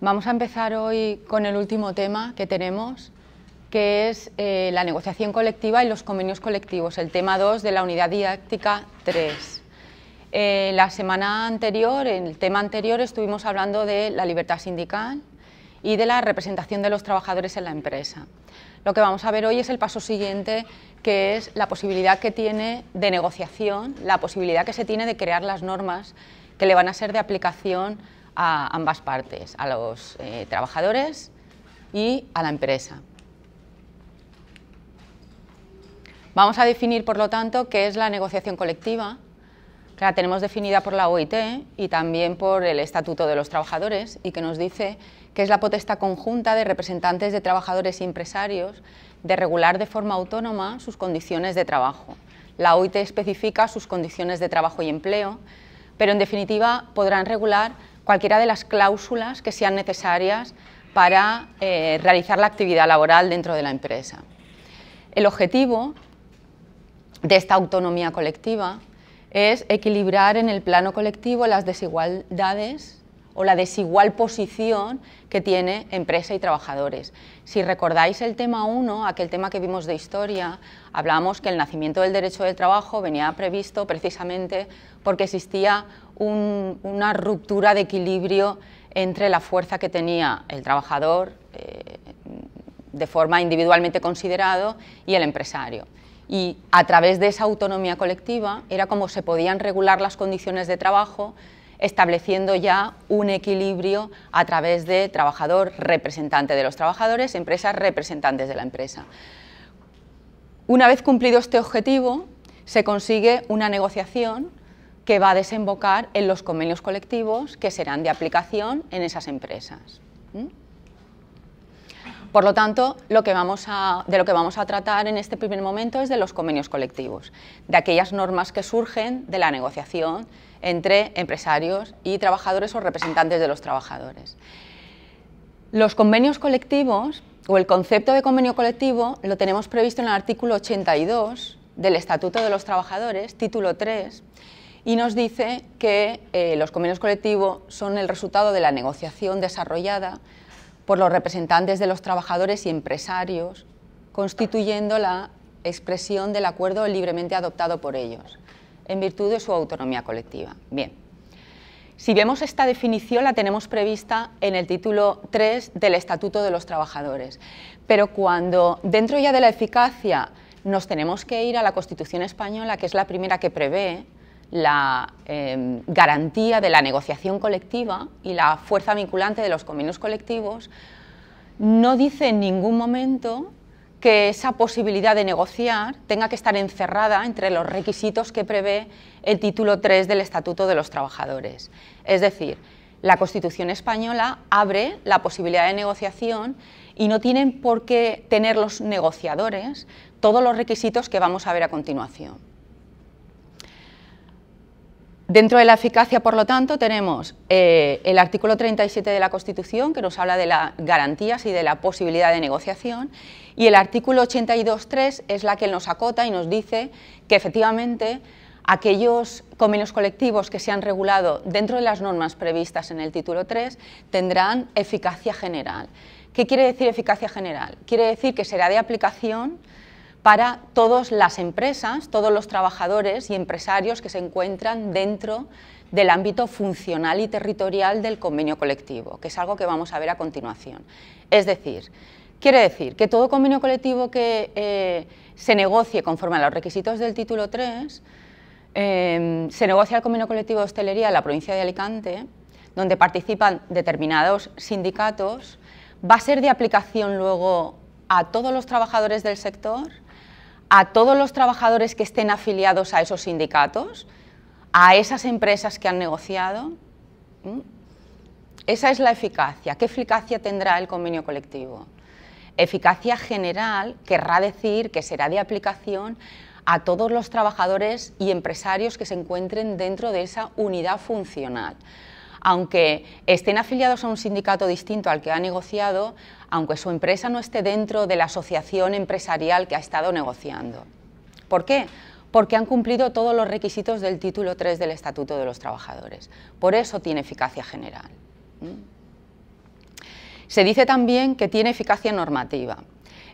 Vamos a empezar hoy con el último tema que tenemos, que es eh, la negociación colectiva y los convenios colectivos, el tema 2 de la unidad didáctica 3. Eh, la semana anterior, en el tema anterior, estuvimos hablando de la libertad sindical y de la representación de los trabajadores en la empresa. Lo que vamos a ver hoy es el paso siguiente, que es la posibilidad que tiene de negociación, la posibilidad que se tiene de crear las normas que le van a ser de aplicación a ambas partes, a los eh, trabajadores y a la empresa. Vamos a definir, por lo tanto, qué es la negociación colectiva, la tenemos definida por la OIT y también por el Estatuto de los Trabajadores y que nos dice que es la potestad conjunta de representantes de trabajadores y empresarios de regular de forma autónoma sus condiciones de trabajo. La OIT especifica sus condiciones de trabajo y empleo, pero en definitiva podrán regular cualquiera de las cláusulas que sean necesarias para eh, realizar la actividad laboral dentro de la empresa. El objetivo de esta autonomía colectiva es equilibrar en el plano colectivo las desigualdades o la desigual posición que tiene empresa y trabajadores. Si recordáis el tema 1, aquel tema que vimos de historia, hablamos que el nacimiento del derecho del trabajo venía previsto precisamente porque existía una ruptura de equilibrio entre la fuerza que tenía el trabajador eh, de forma individualmente considerado y el empresario. Y a través de esa autonomía colectiva era como se podían regular las condiciones de trabajo estableciendo ya un equilibrio a través de trabajador representante de los trabajadores, empresas representantes de la empresa. Una vez cumplido este objetivo, se consigue una negociación que va a desembocar en los convenios colectivos que serán de aplicación en esas empresas. Por lo tanto, de lo que vamos a tratar en este primer momento es de los convenios colectivos, de aquellas normas que surgen de la negociación entre empresarios y trabajadores o representantes de los trabajadores. Los convenios colectivos o el concepto de convenio colectivo lo tenemos previsto en el artículo 82 del Estatuto de los Trabajadores, título 3, y nos dice que eh, los convenios colectivos son el resultado de la negociación desarrollada por los representantes de los trabajadores y empresarios, constituyendo la expresión del acuerdo libremente adoptado por ellos, en virtud de su autonomía colectiva. Bien, si vemos esta definición la tenemos prevista en el título 3 del Estatuto de los Trabajadores, pero cuando dentro ya de la eficacia nos tenemos que ir a la Constitución española, que es la primera que prevé la em, garantía de la negociación colectiva y la fuerza vinculante de los convenios colectivos, no dice en ningún momento que esa posibilidad de negociar tenga que estar encerrada entre los requisitos que prevé el título 3 del Estatuto de los Trabajadores. Es decir, la Constitución española abre la posibilidad de negociación y no tienen por qué tener los negociadores todos los requisitos que vamos a ver a continuación. Dentro de la eficacia, por lo tanto, tenemos eh, el artículo 37 de la Constitución, que nos habla de las garantías y de la posibilidad de negociación, y el artículo 82.3 es la que nos acota y nos dice que efectivamente aquellos convenios colectivos que se han regulado dentro de las normas previstas en el título 3 tendrán eficacia general. ¿Qué quiere decir eficacia general? Quiere decir que será de aplicación para todas las empresas, todos los trabajadores y empresarios que se encuentran dentro del ámbito funcional y territorial del convenio colectivo, que es algo que vamos a ver a continuación. Es decir, quiere decir que todo convenio colectivo que eh, se negocie conforme a los requisitos del título 3, eh, se negocia el convenio colectivo de hostelería en la provincia de Alicante, donde participan determinados sindicatos, va a ser de aplicación luego a todos los trabajadores del sector, a todos los trabajadores que estén afiliados a esos sindicatos, a esas empresas que han negociado. Esa es la eficacia. ¿Qué eficacia tendrá el convenio colectivo? Eficacia general querrá decir que será de aplicación a todos los trabajadores y empresarios que se encuentren dentro de esa unidad funcional. Aunque estén afiliados a un sindicato distinto al que ha negociado, aunque su empresa no esté dentro de la asociación empresarial que ha estado negociando. ¿Por qué? Porque han cumplido todos los requisitos del título 3 del Estatuto de los Trabajadores. Por eso tiene eficacia general. Se dice también que tiene eficacia normativa.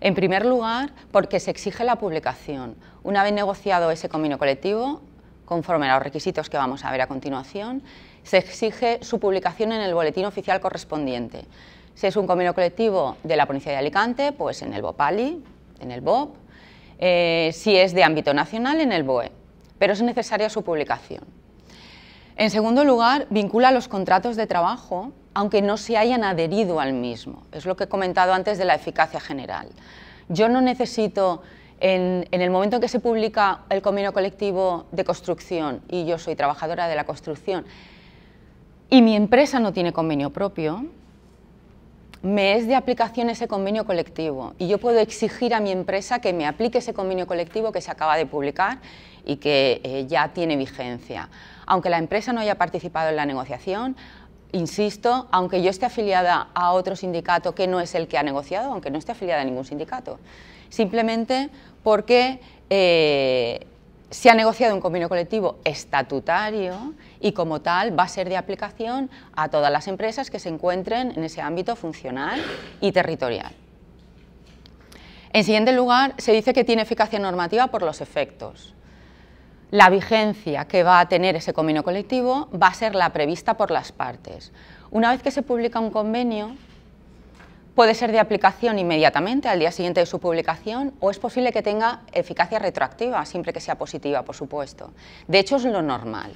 En primer lugar, porque se exige la publicación. Una vez negociado ese convenio colectivo, conforme a los requisitos que vamos a ver a continuación, se exige su publicación en el boletín oficial correspondiente. Si es un convenio colectivo de la provincia de Alicante, pues en el BOPALI, en el BOP. Eh, si es de ámbito nacional, en el BOE. Pero es necesaria su publicación. En segundo lugar, vincula los contratos de trabajo, aunque no se hayan adherido al mismo. Es lo que he comentado antes de la eficacia general. Yo no necesito, en, en, el momento en que se publica el convenio colectivo de construcción, y yo soy trabajadora de la construcción, y mi empresa no tiene convenio propio, me es de aplicación ese convenio colectivo. Y yo puedo exigir a mi empresa que me aplique ese convenio colectivo que se acaba de publicar y que eh, ya tiene vigencia. Aunque la empresa no haya participado en la negociación, insisto, aunque yo esté afiliada a otro sindicato que no es el que ha negociado, aunque no esté afiliada a ningún sindicato, simplemente porque eh, se ha negociado un convenio colectivo estatutario y como tal va a ser de aplicación a todas las empresas que se encuentren en ese ámbito funcional y territorial. En siguiente lugar, se dice que tiene eficacia normativa por los efectos. La vigencia que va a tener ese convenio colectivo va a ser la prevista por las partes. Una vez que se publica un convenio, Puede ser de aplicación inmediatamente, al día siguiente de su publicación, o es posible que tenga eficacia retroactiva, siempre que sea positiva, por supuesto. De hecho, es lo normal.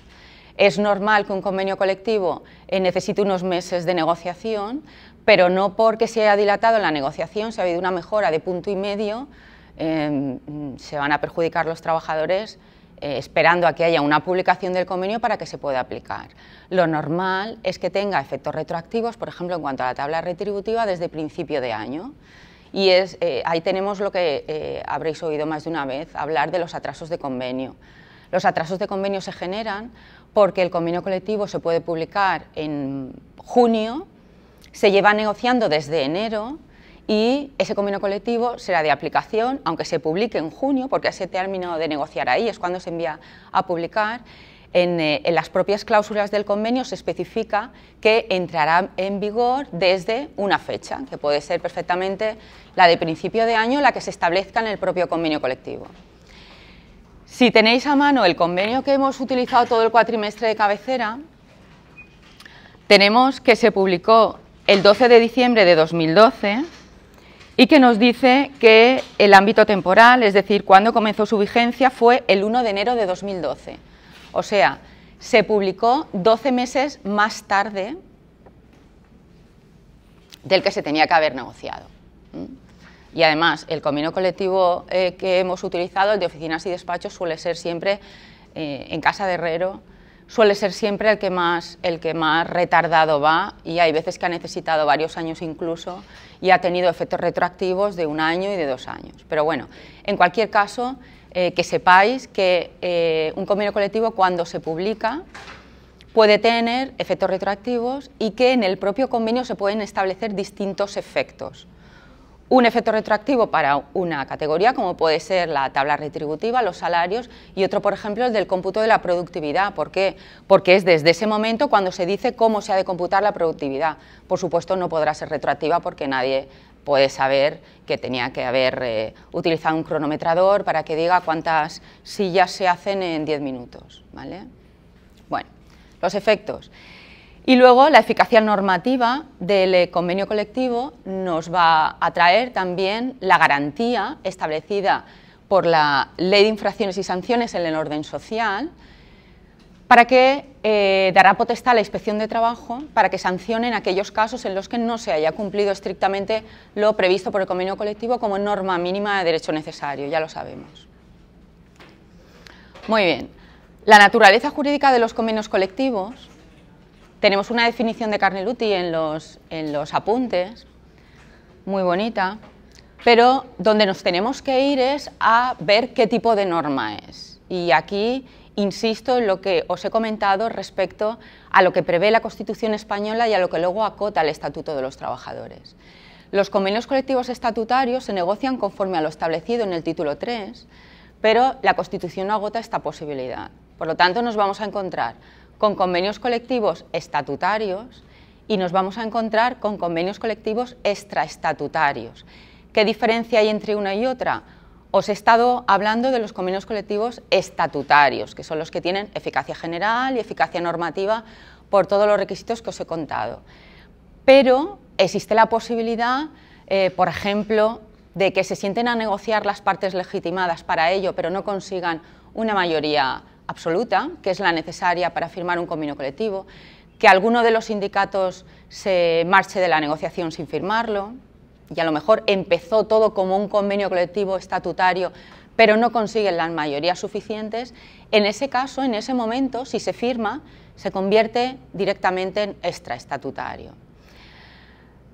Es normal que un convenio colectivo eh, necesite unos meses de negociación, pero no porque se haya dilatado la negociación, si ha habido una mejora de punto y medio, em, se van a perjudicar los trabajadores eh, esperando a que haya una publicación del convenio para que se pueda aplicar. Lo normal es que tenga efectos retroactivos, por ejemplo, en cuanto a la tabla retributiva desde principio de año. Y es, eh, ahí tenemos lo que habréis oído más de una vez, hablar de los atrasos de convenio. Los atrasos de convenio se generan porque el convenio colectivo se puede publicar en junio, se lleva negociando desde enero y ese convenio colectivo será de aplicación, aunque se publique en junio, porque ese término de negociar ahí es cuando se envía a publicar. En, eh, en, las propias cláusulas del convenio se especifica que entrará en vigor desde una fecha, que puede ser perfectamente la de principio de año, la que se establezca en el propio convenio colectivo. Si tenéis a mano el convenio que hemos utilizado todo el cuatrimestre de cabecera, tenemos que se publicó el 12 de diciembre de 2012 y que nos dice que el ámbito temporal, es decir, cuando comenzó su vigencia, fue el 1 de enero de 2012. O sea, se publicó 12 meses más tarde del que se tenía que haber negociado. Y además, el convenio colectivo eh, que hemos utilizado, el de oficinas y despachos, suele ser siempre eh, en casa de herrero, suele ser siempre el que, más, el que más retardado va y hay veces que ha necesitado varios años incluso y ha tenido efectos retroactivos de un año y de dos años. Pero bueno, en cualquier caso, eh, que sepáis que un convenio colectivo cuando se publica puede tener efectos retroactivos y que en el propio convenio se pueden establecer distintos efectos un efecto retroactivo para una categoría, como puede ser la tabla retributiva, los salarios, y otro, por ejemplo, el del cómputo de la productividad. ¿Por qué? Porque es desde ese momento cuando se dice cómo se ha de computar la productividad. Por supuesto, no podrá ser retroactiva porque nadie puede saber que tenía que haber eh, utilizado un cronometrador para que diga cuántas sillas se hacen en 10 minutos. ¿vale? Bueno, los efectos. Y luego la eficacia normativa del eh, convenio colectivo nos va a traer también la garantía establecida por la Ley de Infracciones y Sanciones en el orden social, para que eh, dará potestad a la inspección de trabajo para que sancionen aquellos casos en los que no se haya cumplido estrictamente lo previsto por el convenio colectivo como norma mínima de derecho necesario, ya lo sabemos. Muy bien, la naturaleza jurídica de los convenios colectivos tenemos una definición de Carneluti en los, en los apuntes, muy bonita, pero donde nos tenemos que ir es a ver qué tipo de norma es. Y aquí insisto en lo que os he comentado respecto a lo que prevé la Constitución española y a lo que luego acota el Estatuto de los Trabajadores. Los convenios colectivos estatutarios se negocian conforme a lo establecido en el título 3, pero la Constitución no agota esta posibilidad. Por lo tanto, nos vamos a encontrar con convenios colectivos estatutarios y nos vamos a encontrar con convenios colectivos extraestatutarios. ¿Qué diferencia hay entre una y otra? Os he estado hablando de los convenios colectivos estatutarios, que son los que tienen eficacia general y eficacia normativa por todos los requisitos que os he contado. Pero existe la posibilidad, eh, por ejemplo, de que se sienten a negociar las partes legitimadas para ello, pero no consigan una mayoría absoluta, que es la necesaria para firmar un convenio colectivo, que alguno de los sindicatos se marche de la negociación sin firmarlo, y a lo mejor empezó todo como un convenio colectivo estatutario, pero no consiguen las mayorías suficientes, en ese caso, en ese momento, si se firma, se convierte directamente en extraestatutario.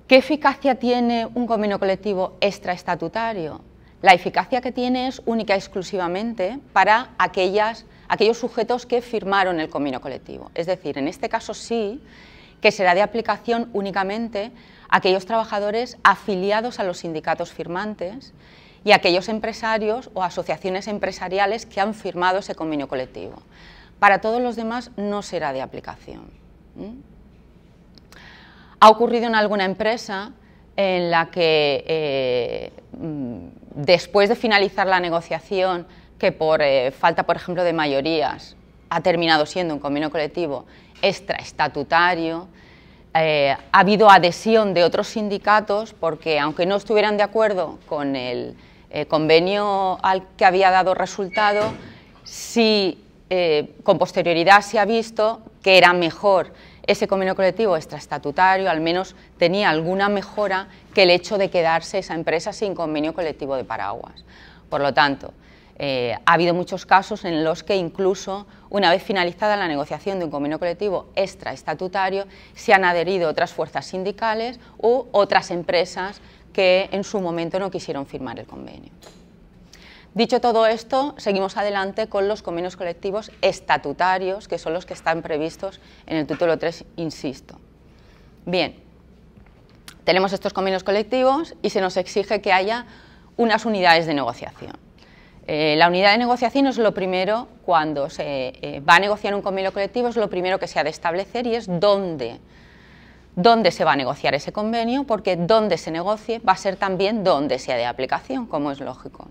¿Qué eficacia tiene un convenio colectivo extraestatutario? La eficacia que tiene es única y exclusivamente para aquellas, aquellos sujetos que firmaron el convenio colectivo. Es decir, en este caso sí que será de aplicación únicamente a aquellos trabajadores afiliados a los sindicatos firmantes y aquellos empresarios o asociaciones empresariales que han firmado ese convenio colectivo. Para todos los demás no será de aplicación. Ha ocurrido en alguna empresa en la que eh, mm, después de finalizar la negociación, que por eh, falta, por ejemplo, de mayorías, ha terminado siendo un convenio colectivo extraestatutario, eh, ha habido adhesión de otros sindicatos porque, aunque no estuvieran de acuerdo con el convenio al que había dado resultado, sí con posterioridad se ha visto que era mejor ese convenio colectivo extraestatutario al menos tenía alguna mejora que el hecho de quedarse esa empresa sin convenio colectivo de paraguas. Por lo tanto, eh, ha habido muchos casos en los que incluso una vez finalizada la negociación de un convenio colectivo extraestatutario se han adherido otras fuerzas sindicales u otras empresas que en su momento no quisieron firmar el convenio. Dicho todo esto, seguimos adelante con los convenios colectivos estatutarios, que son los que están previstos en el título 3, insisto. Bien, tenemos estos convenios colectivos y se nos exige que haya unas unidades de negociación. Eh, la unidad de negociación es lo primero, cuando se eh, va a negociar un convenio colectivo, es lo primero que se ha de establecer y es dónde, dónde se va a negociar ese convenio, porque dónde se negocie va a ser también dónde sea de aplicación, como es lógico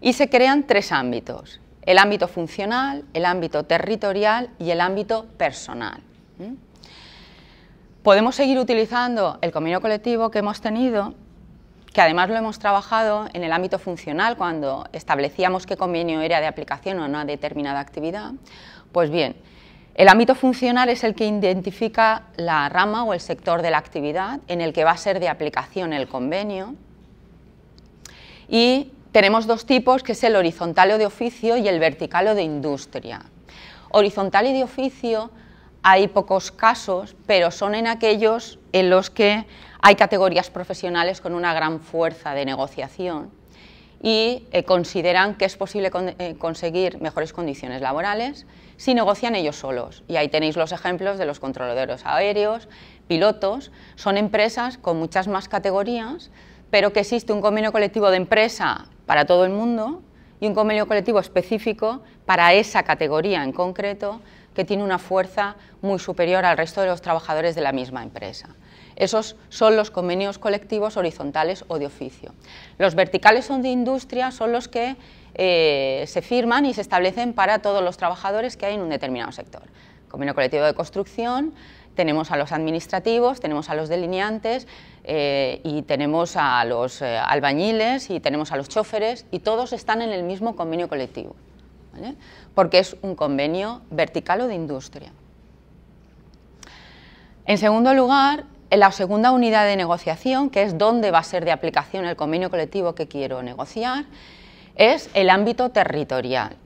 y se crean tres ámbitos, el ámbito funcional, el ámbito territorial y el ámbito personal. Podemos seguir utilizando el convenio colectivo que hemos tenido, que además lo hemos trabajado en el ámbito funcional cuando establecíamos qué convenio era de aplicación a una determinada actividad. Pues bien, el ámbito funcional es el que identifica la rama o el sector de la actividad en el que va a ser de aplicación el convenio y tenemos dos tipos, que es el horizontal o de oficio y el vertical o de industria. Horizontal y de oficio hay pocos casos, pero son en aquellos en los que hay categorías profesionales con una gran fuerza de negociación y eh, consideran que es posible eh, conseguir mejores condiciones laborales si negocian ellos solos. Y ahí tenéis los ejemplos de los controladores aéreos, pilotos, son empresas con muchas más categorías, pero que existe un convenio colectivo de empresa para todo el mundo y un convenio colectivo específico para esa categoría en concreto que tiene una fuerza muy superior al resto de los trabajadores de la misma empresa. Esos son los convenios colectivos horizontales o de oficio. Los verticales o de industria son los que eh, se firman y se establecen para todos los trabajadores que hay en un determinado sector. Convenio colectivo de construcción, tenemos a los administrativos, tenemos a los delineantes eh, y tenemos a los eh, albañiles y tenemos a los choferes y todos están en el mismo convenio colectivo, porque es un convenio vertical o de industria. En segundo lugar, la segunda unidad de negociación, que es donde va a ser de aplicación el convenio colectivo que quiero negociar, es el ámbito territorial.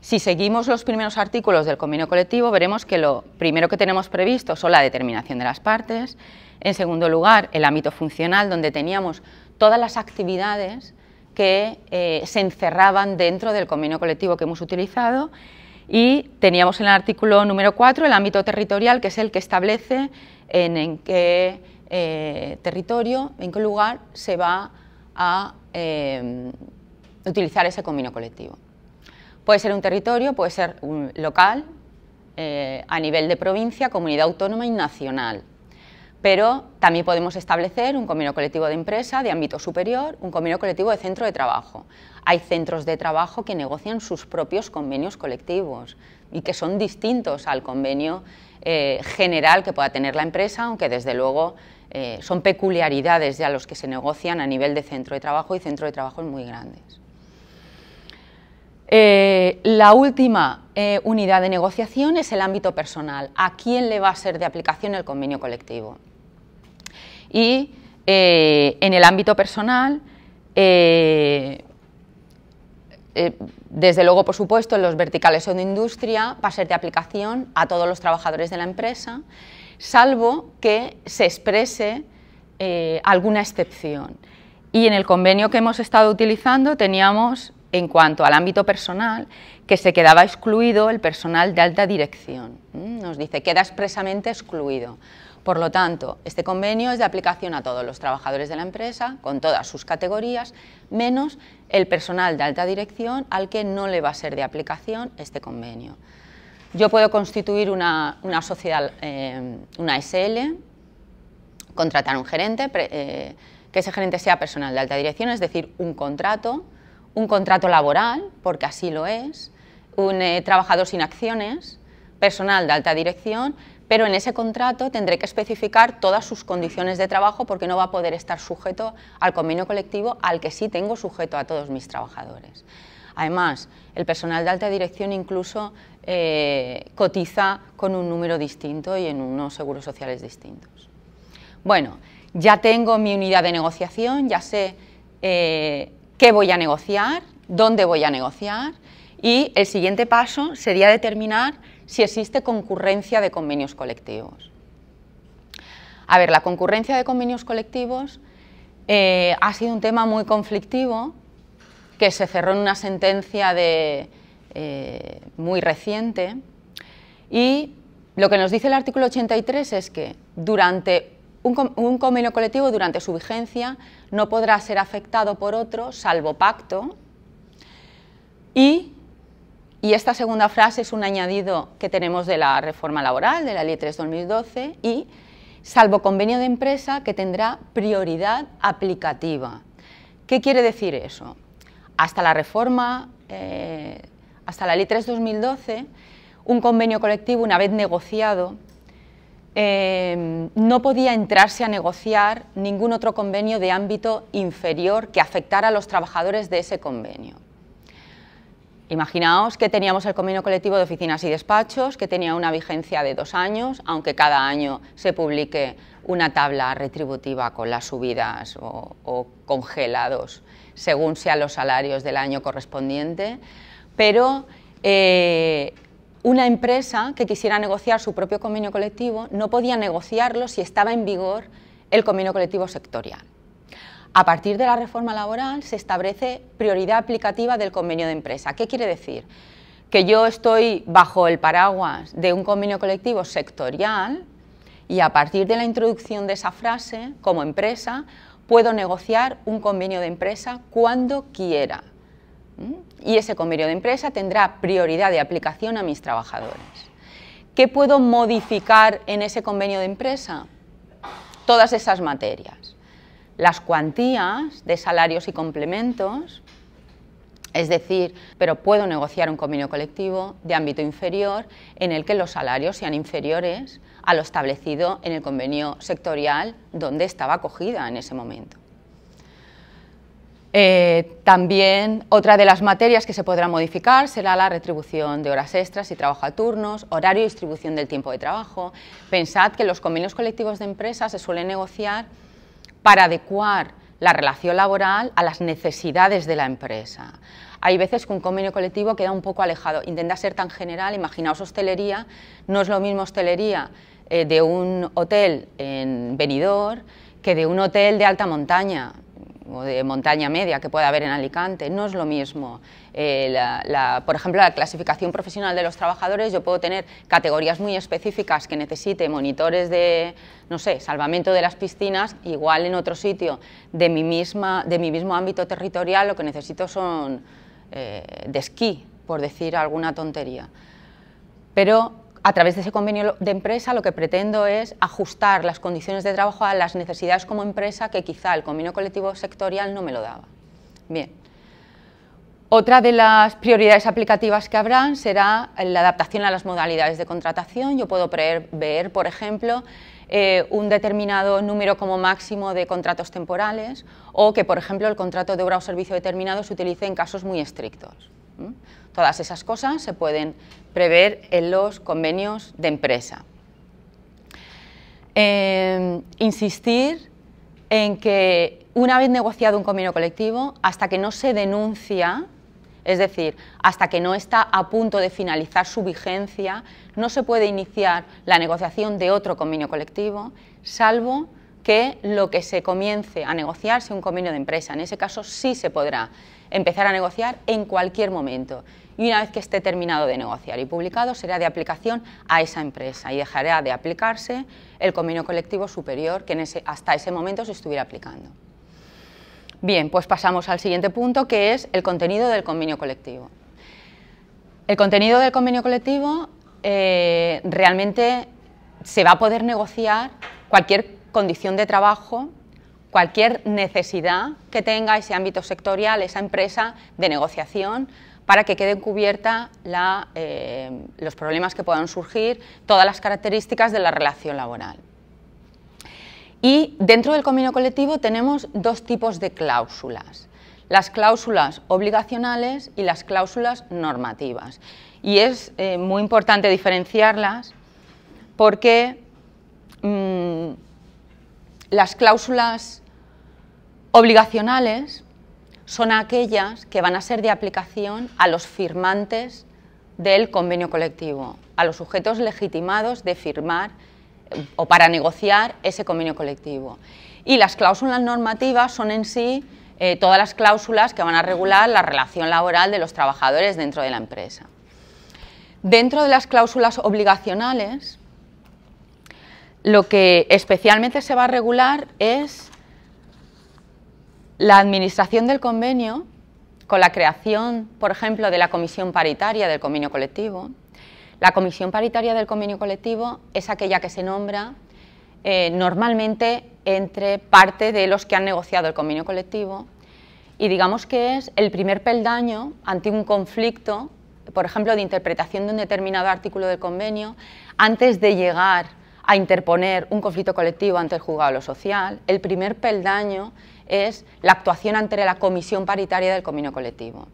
Si seguimos los primeros artículos del convenio colectivo, veremos que lo primero que tenemos previsto son la determinación de las partes, en segundo lugar, el ámbito funcional, donde teníamos todas las actividades que eh, se encerraban dentro del convenio colectivo que hemos utilizado y teníamos en el artículo número 4 el ámbito territorial, que es el que establece en, qué eh, territorio, en qué lugar se va a eh, utilizar ese convenio colectivo. Puede ser un territorio, puede ser local, a nivel de provincia, comunidad autónoma y nacional pero también podemos establecer un convenio colectivo de empresa de ámbito superior, un convenio colectivo de centro de trabajo. Hay centros de trabajo que negocian sus propios convenios colectivos y que son distintos al convenio eh, general que pueda tener la empresa, aunque desde luego eh, son peculiaridades ya los que se negocian a nivel de centro de trabajo y centro de trabajo muy grandes. Eh, la última unidad de negociación es el ámbito personal. ¿A quién le va a ser de aplicación el convenio colectivo? Y eh, en el ámbito personal, eh, eh, desde luego, por supuesto, en los verticales o de industria va a ser de aplicación a todos los trabajadores de la empresa, salvo que se exprese alguna excepción. Y en el convenio que hemos estado utilizando teníamos, en cuanto al ámbito personal, que se quedaba excluido el personal de alta dirección. Nos dice, queda expresamente excluido. Por lo tanto, este convenio es de aplicación a todos los trabajadores de la empresa, con todas sus categorías, menos el personal de alta dirección al que no le va a ser de aplicación este convenio. Yo puedo constituir una, sociedad, eh, una SL, contratar un gerente, eh, que ese gerente sea personal de alta dirección, es decir, un contrato, un contrato laboral, porque así lo es, un eh, trabajador sin acciones, personal de alta dirección pero en ese contrato tendré que especificar todas sus condiciones de trabajo porque no va a poder estar sujeto al convenio colectivo al que sí tengo sujeto a todos mis trabajadores. Además, el personal de alta dirección incluso eh, cotiza con un número distinto y en unos seguros sociales distintos. Bueno, ya tengo mi unidad de negociación, ya sé eh, qué voy a negociar, dónde voy a negociar y el siguiente paso sería determinar si existe concurrencia de convenios colectivos. A ver, la concurrencia de convenios colectivos eh, ha sido un tema muy conflictivo que se cerró en una sentencia de, eh, muy reciente y lo que nos dice el artículo 83 es que durante un, un, convenio colectivo durante su vigencia no podrá ser afectado por otro salvo pacto y y esta segunda frase es un añadido que tenemos de la reforma laboral, de la Ley 3-2012, y salvo convenio de empresa que tendrá prioridad aplicativa. ¿Qué quiere decir eso? Hasta la reforma, eh, hasta la Ley 3-2012, un convenio colectivo, una vez negociado, eh, no podía entrarse a negociar ningún otro convenio de ámbito inferior que afectara a los trabajadores de ese convenio. Imaginaos que teníamos el convenio colectivo de oficinas y despachos, que tenía una vigencia de dos años, aunque cada año se publique una tabla retributiva con las subidas o, congelados, según sean los salarios del año correspondiente, pero eh, una empresa que quisiera negociar su propio convenio colectivo no podía negociarlo si estaba en vigor el convenio colectivo sectorial. A partir de la reforma laboral se establece prioridad aplicativa del convenio de empresa. ¿Qué quiere decir? Que yo estoy bajo el paraguas de un convenio colectivo sectorial y a partir de la introducción de esa frase, como empresa, puedo negociar un convenio de empresa cuando quiera. Y ese convenio de empresa tendrá prioridad de aplicación a mis trabajadores. ¿Qué puedo modificar en ese convenio de empresa? Todas esas materias las cuantías de salarios y complementos, es decir, pero puedo negociar un convenio colectivo de ámbito inferior en el que los salarios sean inferiores a lo establecido en el convenio sectorial donde estaba acogida en ese momento. Eh, también otra de las materias que se podrá modificar será la retribución de horas extras y trabajo a turnos, horario y distribución del tiempo de trabajo. Pensad que los convenios colectivos de empresas se suelen negociar para adecuar la relación laboral a las necesidades de la empresa. Hay veces que un convenio colectivo queda un poco alejado, intenta ser tan general, imaginaos hostelería, no es lo mismo hostelería eh, de un hotel en Benidorm que de un hotel de alta montaña. O de montaña media que pueda haber en Alicante, no es lo mismo. Eh, por ejemplo, la clasificación profesional de los trabajadores, yo puedo tener categorías muy específicas que necesite monitores de, no sé, salvamento de las piscinas, igual en otro sitio de mi, misma, de mi mismo ámbito territorial lo que necesito son eh, de esquí, por decir alguna tontería. Pero a través de ese convenio de empresa lo que pretendo es ajustar las condiciones de trabajo a las necesidades como empresa que quizá el convenio colectivo sectorial no me lo daba. Bien. Otra de las prioridades aplicativas que habrán será la adaptación a las modalidades de contratación. Yo puedo prever, por ejemplo, eh, un determinado número como máximo de contratos temporales o que, por ejemplo, el contrato de obra o servicio determinado se utilice en casos muy estrictos. Todas esas cosas se pueden prever en los convenios de empresa. Em, insistir en que una vez negociado un convenio colectivo, hasta que no se denuncia, es decir, hasta que no está a punto de finalizar su vigencia, no se puede iniciar la negociación de otro convenio colectivo, salvo que lo que se comience a negociar sea un convenio de empresa. En ese caso sí se podrá empezar a negociar en cualquier momento y una vez que esté terminado de negociar y publicado será de aplicación a esa empresa y dejará de aplicarse el convenio colectivo superior que hasta ese momento se estuviera aplicando. Bien, pues pasamos al siguiente punto que es el contenido del convenio colectivo. El contenido del convenio colectivo eh, realmente se va a poder negociar cualquier condición de trabajo, cualquier necesidad que tenga ese ámbito sectorial, esa empresa de negociación para que queden cubiertas eh, los problemas que puedan surgir, todas las características de la relación laboral. Y dentro del convenio colectivo tenemos dos tipos de cláusulas, las cláusulas obligacionales y las cláusulas normativas. Y es eh, muy importante diferenciarlas porque mm, las cláusulas obligacionales son aquellas que van a ser de aplicación a los firmantes del convenio colectivo, a los sujetos legitimados de firmar eh, o para negociar ese convenio colectivo. Y las cláusulas normativas son en sí eh, todas las cláusulas que van a regular la relación laboral de los trabajadores dentro de la empresa. Dentro de las cláusulas obligacionales, lo que especialmente se va a regular es la administración del convenio, con la creación, por ejemplo, de la comisión paritaria del convenio colectivo, la comisión paritaria del convenio colectivo es aquella que se nombra eh, normalmente entre parte de los que han negociado el convenio colectivo. Y digamos que es el primer peldaño ante un conflicto, por ejemplo, de interpretación de un determinado artículo del convenio, antes de llegar a interponer un conflicto colectivo ante el juzgado de lo social, el primer peldaño es la actuación ante la comisión paritaria del convenio colectivo,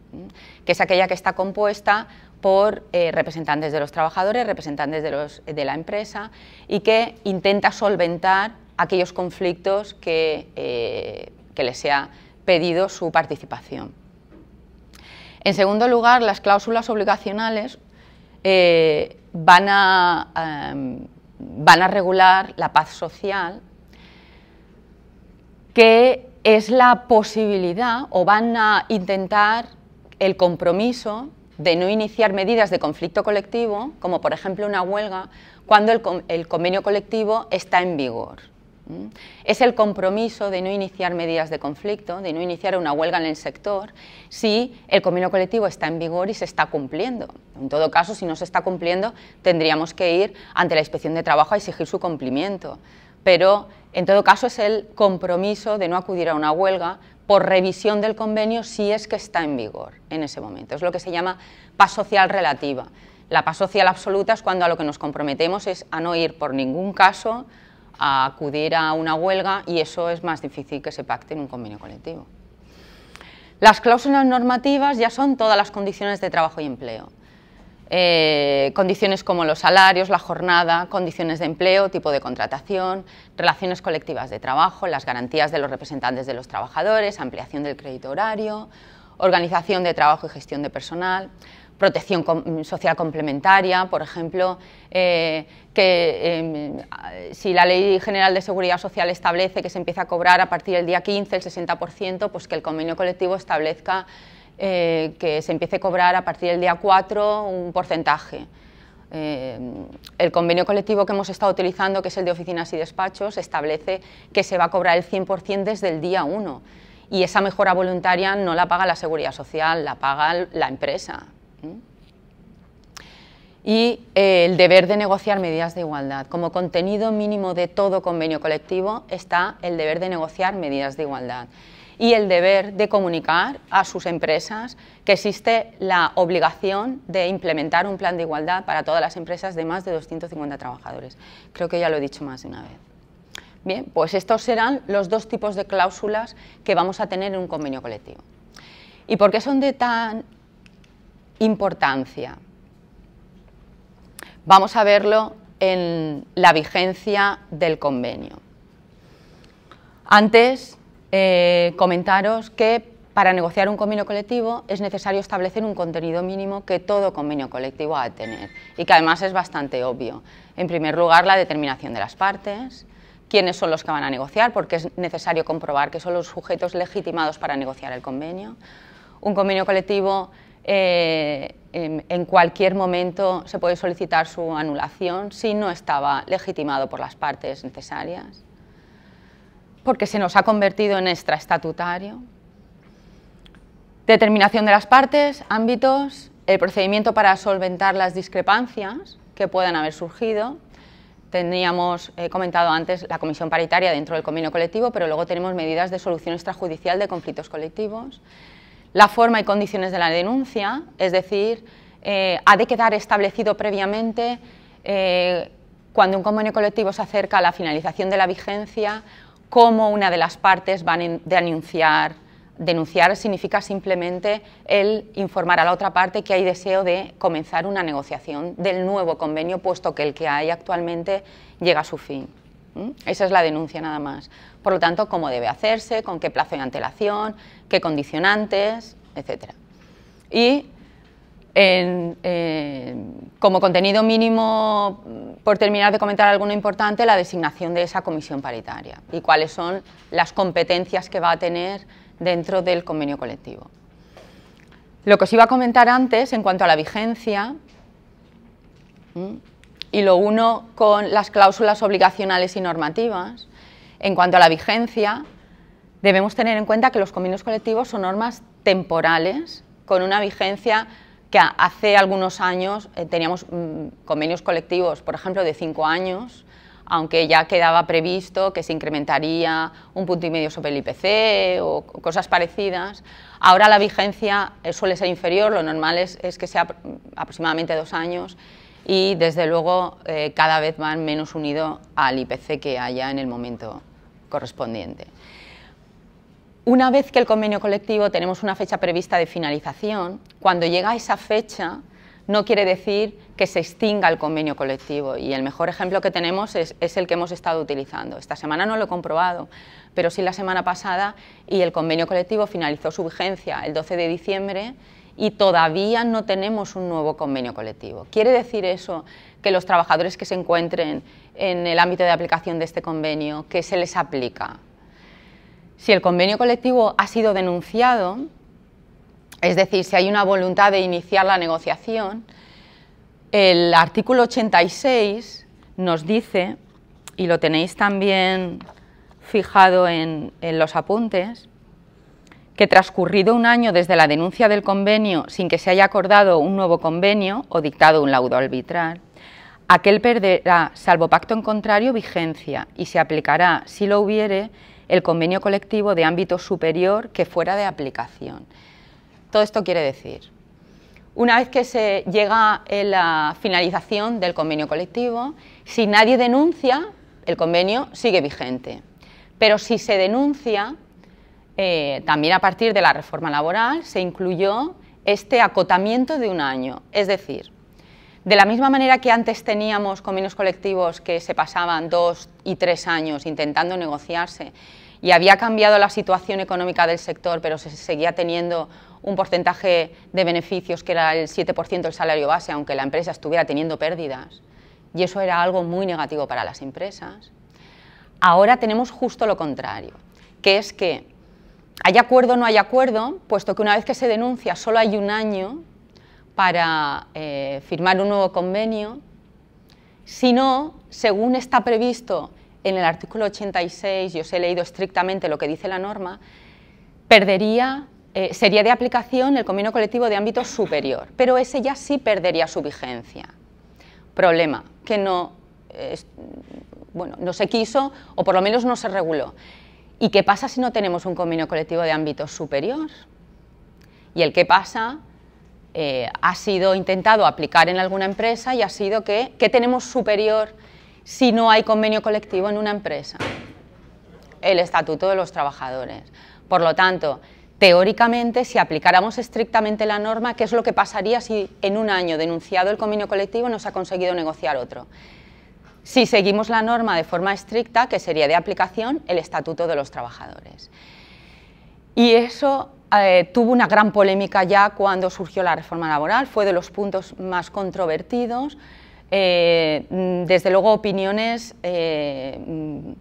que es aquella que está compuesta por eh, representantes de los trabajadores, representantes de, la empresa y que intenta solventar aquellos conflictos que, eh, les sea pedido su participación. En segundo lugar, las cláusulas obligacionales eh, van, a, van a regular la paz social que es la posibilidad o van a intentar el compromiso de no iniciar medidas de conflicto colectivo, como por ejemplo una huelga, cuando el, convenio colectivo está en vigor. Es el compromiso de no iniciar medidas de conflicto, de no iniciar una huelga en el sector, si el convenio colectivo está en vigor y se está cumpliendo. En todo caso, si no se está cumpliendo, tendríamos que ir ante la inspección de trabajo a exigir su cumplimiento. Pero en todo caso, es el compromiso de no acudir a una huelga por revisión del convenio si es que está en vigor en ese momento. Es lo que se llama paz social relativa. La paz social absoluta es cuando a lo que nos comprometemos es a no ir por ningún caso a acudir a una huelga y eso es más difícil que se pacte en un convenio colectivo. Las cláusulas normativas ya son todas las condiciones de trabajo y empleo. Eh, condiciones como los salarios, la jornada, condiciones de empleo, tipo de contratación, relaciones colectivas de trabajo, las garantías de los representantes de los trabajadores, ampliación del crédito horario, organización de trabajo y gestión de personal. protección social complementaria, por ejemplo, eh, que em, si la Ley General de Seguridad Social establece que se empieza a cobrar a partir del día 15 el 60%, pues que el convenio colectivo establezca eh, que se empiece a cobrar a partir del día 4 un porcentaje. Eh, el convenio colectivo que hemos estado utilizando, que es el de oficinas y despachos, establece que se va a cobrar el 100% desde el día 1 y esa mejora voluntaria no la paga la seguridad social, la paga la empresa. Y eh, el deber de negociar medidas de igualdad. Como contenido mínimo de todo convenio colectivo está el deber de negociar medidas de igualdad y el deber de comunicar a sus empresas que existe la obligación de implementar un plan de igualdad para todas las empresas de más de 250 trabajadores. Creo que ya lo he dicho más de una vez. Bien, pues estos serán los dos tipos de cláusulas que vamos a tener en un convenio colectivo. ¿Y por qué son de tan importancia? Vamos a verlo en la vigencia del convenio. Antes eh, comentaros que para negociar un convenio colectivo es necesario establecer un contenido mínimo que todo convenio colectivo ha de tener y que además es bastante obvio. En primer lugar, la determinación de las partes, quiénes son los que van a negociar, porque es necesario comprobar que son los sujetos legitimados para negociar el convenio. Un convenio colectivo eh, en, cualquier momento se puede solicitar su anulación si no estaba legitimado por las partes necesarias porque se nos ha convertido en extraestatutario. Determinación de las partes, ámbitos, el procedimiento para solventar las discrepancias que puedan haber surgido. Teníamos he comentado antes la comisión paritaria dentro del convenio colectivo, pero luego tenemos medidas de solución extrajudicial de conflictos colectivos. La forma y condiciones de la denuncia, es decir, eh, ha de quedar establecido previamente eh, cuando un convenio colectivo se acerca a la finalización de la vigencia cómo una de las partes va a denunciar. Denunciar significa simplemente el informar a la otra parte que hay deseo de comenzar una negociación del nuevo convenio, puesto que el que hay actualmente llega a su fin. Esa es la denuncia nada más. Por lo tanto, cómo debe hacerse, con qué plazo de antelación, qué condicionantes, etc. Y como contenido mínimo, por terminar de comentar algo importante, la designación de esa comisión paritaria y cuáles son las competencias que va a tener dentro del convenio colectivo. Lo que os iba a comentar antes en cuanto a la vigencia, y lo uno con las cláusulas obligacionales y normativas, en cuanto a la vigencia, debemos tener en cuenta que los convenios colectivos son normas temporales con una vigencia que hace algunos años eh, teníamos mm, convenios colectivos, por ejemplo, de cinco años, aunque ya quedaba previsto que se incrementaría un punto y medio sobre el IPC o cosas parecidas. Ahora la vigencia eh, suele ser inferior, lo normal es, que sea aproximadamente dos años y desde luego eh, cada vez van menos unido al IPC que haya en el momento correspondiente. Una vez que el convenio colectivo tenemos una fecha prevista de finalización, cuando llega esa fecha no quiere decir que se extinga el convenio colectivo y el mejor ejemplo que tenemos es, el que hemos estado utilizando. Esta semana no lo he comprobado, pero sí la semana pasada y el convenio colectivo finalizó su vigencia el 12 de diciembre y todavía no tenemos un nuevo convenio colectivo. ¿Quiere decir eso que los trabajadores que se encuentren en el ámbito de aplicación de este convenio, que se les aplica? Si el convenio colectivo ha sido denunciado, es decir, si hay una voluntad de iniciar la negociación, el artículo 86 nos dice, y lo tenéis también fijado en, los apuntes, que transcurrido un año desde la denuncia del convenio sin que se haya acordado un nuevo convenio o dictado un laudo arbitral, aquel perderá, salvo pacto en contrario, vigencia y se aplicará, si lo hubiere, el convenio colectivo de ámbito superior que fuera de aplicación. Todo esto quiere decir, una vez que se llega a la finalización del convenio colectivo, si nadie denuncia, el convenio sigue vigente. Pero si se denuncia, eh, también a partir de la reforma laboral se incluyó este acotamiento de un año. Es decir, de la misma manera que antes teníamos convenios colectivos que se pasaban dos y tres años intentando negociarse y había cambiado la situación económica del sector, pero se seguía teniendo un porcentaje de beneficios que era el 7% del salario base, aunque la empresa estuviera teniendo pérdidas, y eso era algo muy negativo para las empresas. Ahora tenemos justo lo contrario, que es que hay acuerdo o no hay acuerdo, puesto que una vez que se denuncia solo hay un año para eh, firmar un nuevo convenio, si no, según está previsto en el artículo 86, yo os he leído estrictamente lo que dice la norma, perdería, eh, sería de aplicación el convenio colectivo de ámbito superior, pero ese ya sí perdería su vigencia. Problema, que no, bueno, no se quiso o por lo menos no se reguló. ¿Y qué pasa si no tenemos un convenio colectivo de ámbito superior? Y el qué pasa eh, ha sido intentado aplicar en alguna empresa y ha sido que, ¿qué tenemos superior si no hay convenio colectivo en una empresa? El estatuto de los trabajadores. Por lo tanto, teóricamente, si aplicáramos estrictamente la norma, ¿qué es lo que pasaría si en un año denunciado el convenio colectivo no se ha conseguido negociar otro? Si seguimos la norma de forma estricta, que sería de aplicación el estatuto de los trabajadores. Y eso eh, tuvo una gran polémica ya cuando surgió la reforma laboral, fue de los puntos más controvertidos, eh, desde luego opiniones eh,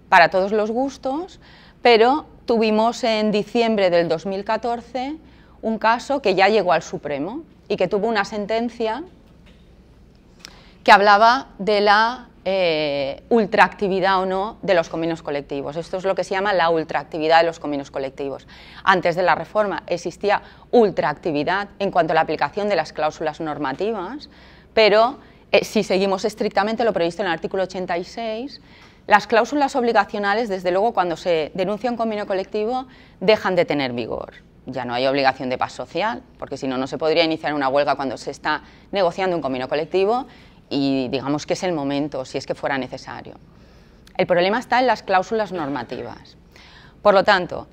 para todos los gustos, pero tuvimos en diciembre del 2014 un caso que ya llegó al Supremo y que tuvo una sentencia que hablaba de la eh, ultraactividad o no de los convenios colectivos. Esto es lo que se llama la ultraactividad de los convenios colectivos. Antes de la reforma existía ultraactividad en cuanto a la aplicación de las cláusulas normativas, pero eh, si seguimos estrictamente lo previsto en el artículo 86, las cláusulas obligacionales, desde luego, cuando se denuncia un convenio colectivo, dejan de tener vigor. Ya no hay obligación de paz social, porque si no, no se podría iniciar una huelga cuando se está negociando un convenio colectivo y digamos que es el momento, si es que fuera necesario. El problema está en las cláusulas normativas. Por lo tanto,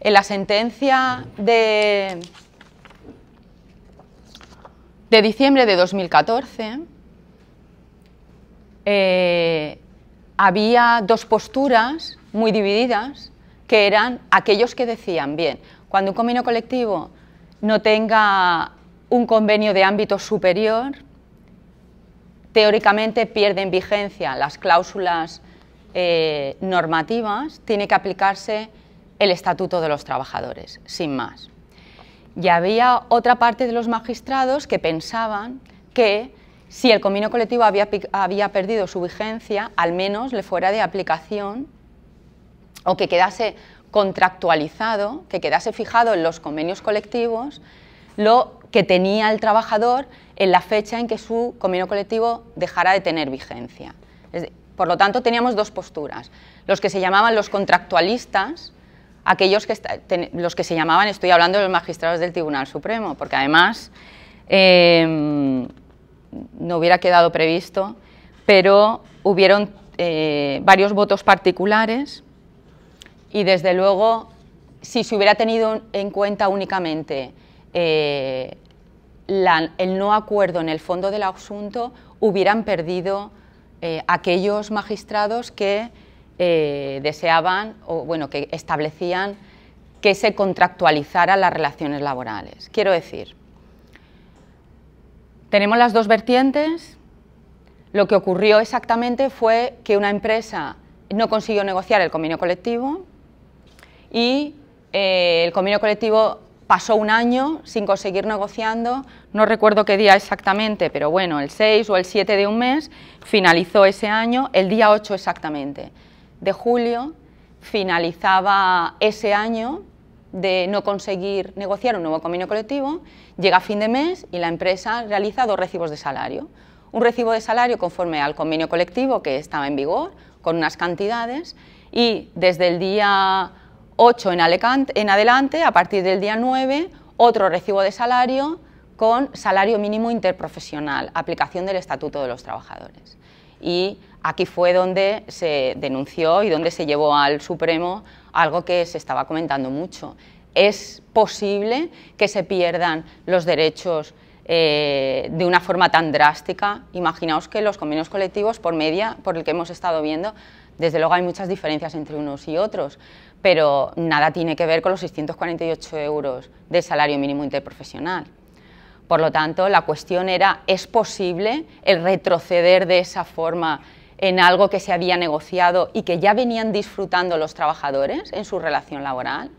en la sentencia de, de diciembre de 2014, eh, había dos posturas muy divididas, que eran aquellos que decían, bien, cuando un convenio colectivo no tenga un convenio de ámbito superior, teóricamente pierden vigencia las cláusulas eh, normativas, tiene que aplicarse el Estatuto de los Trabajadores, sin más. Y había otra parte de los magistrados que pensaban que si el convenio colectivo había, perdido su vigencia, al menos le fuera de aplicación o que quedase contractualizado, que quedase fijado en los convenios colectivos lo que tenía el trabajador en la fecha en que su convenio colectivo dejara de tener vigencia. Por lo tanto, teníamos dos posturas. Los que se llamaban los contractualistas, aquellos que, los que se llamaban, estoy hablando de los magistrados del Tribunal Supremo, porque además em, no hubiera quedado previsto, pero hubieron eh, varios votos particulares y desde luego si se hubiera tenido en cuenta únicamente eh, el no acuerdo en el fondo del asunto hubieran perdido eh, aquellos magistrados que deseaban o bueno que establecían que se contractualizaran las relaciones laborales. Quiero decir, tenemos las dos vertientes. Lo que ocurrió exactamente fue que una empresa no consiguió negociar el convenio colectivo y eh, el convenio colectivo pasó un año sin conseguir negociando, no recuerdo qué día exactamente, pero bueno, el 6 o el 7 de un mes finalizó ese año, el día 8 exactamente de julio finalizaba ese año de no conseguir negociar un nuevo convenio colectivo, llega a fin de mes y la empresa realiza dos recibos de salario. Un recibo de salario conforme al convenio colectivo que estaba en vigor, con unas cantidades, y desde el día 8 en, en adelante, a partir del día 9, otro recibo de salario con salario mínimo interprofesional, aplicación del Estatuto de los Trabajadores. Y aquí fue donde se denunció y donde se llevó al Supremo algo que se estaba comentando mucho. Es posible que se pierdan los derechos eh, de una forma tan drástica. Imaginaos que los convenios colectivos, por media, por el que hemos estado viendo, desde luego hay muchas diferencias entre unos y otros, pero nada tiene que ver con los 648 euros de salario mínimo interprofesional. Por lo tanto, la cuestión era, ¿es posible el retroceder de esa forma en algo que se había negociado y que ya venían disfrutando los trabajadores en su relación laboral?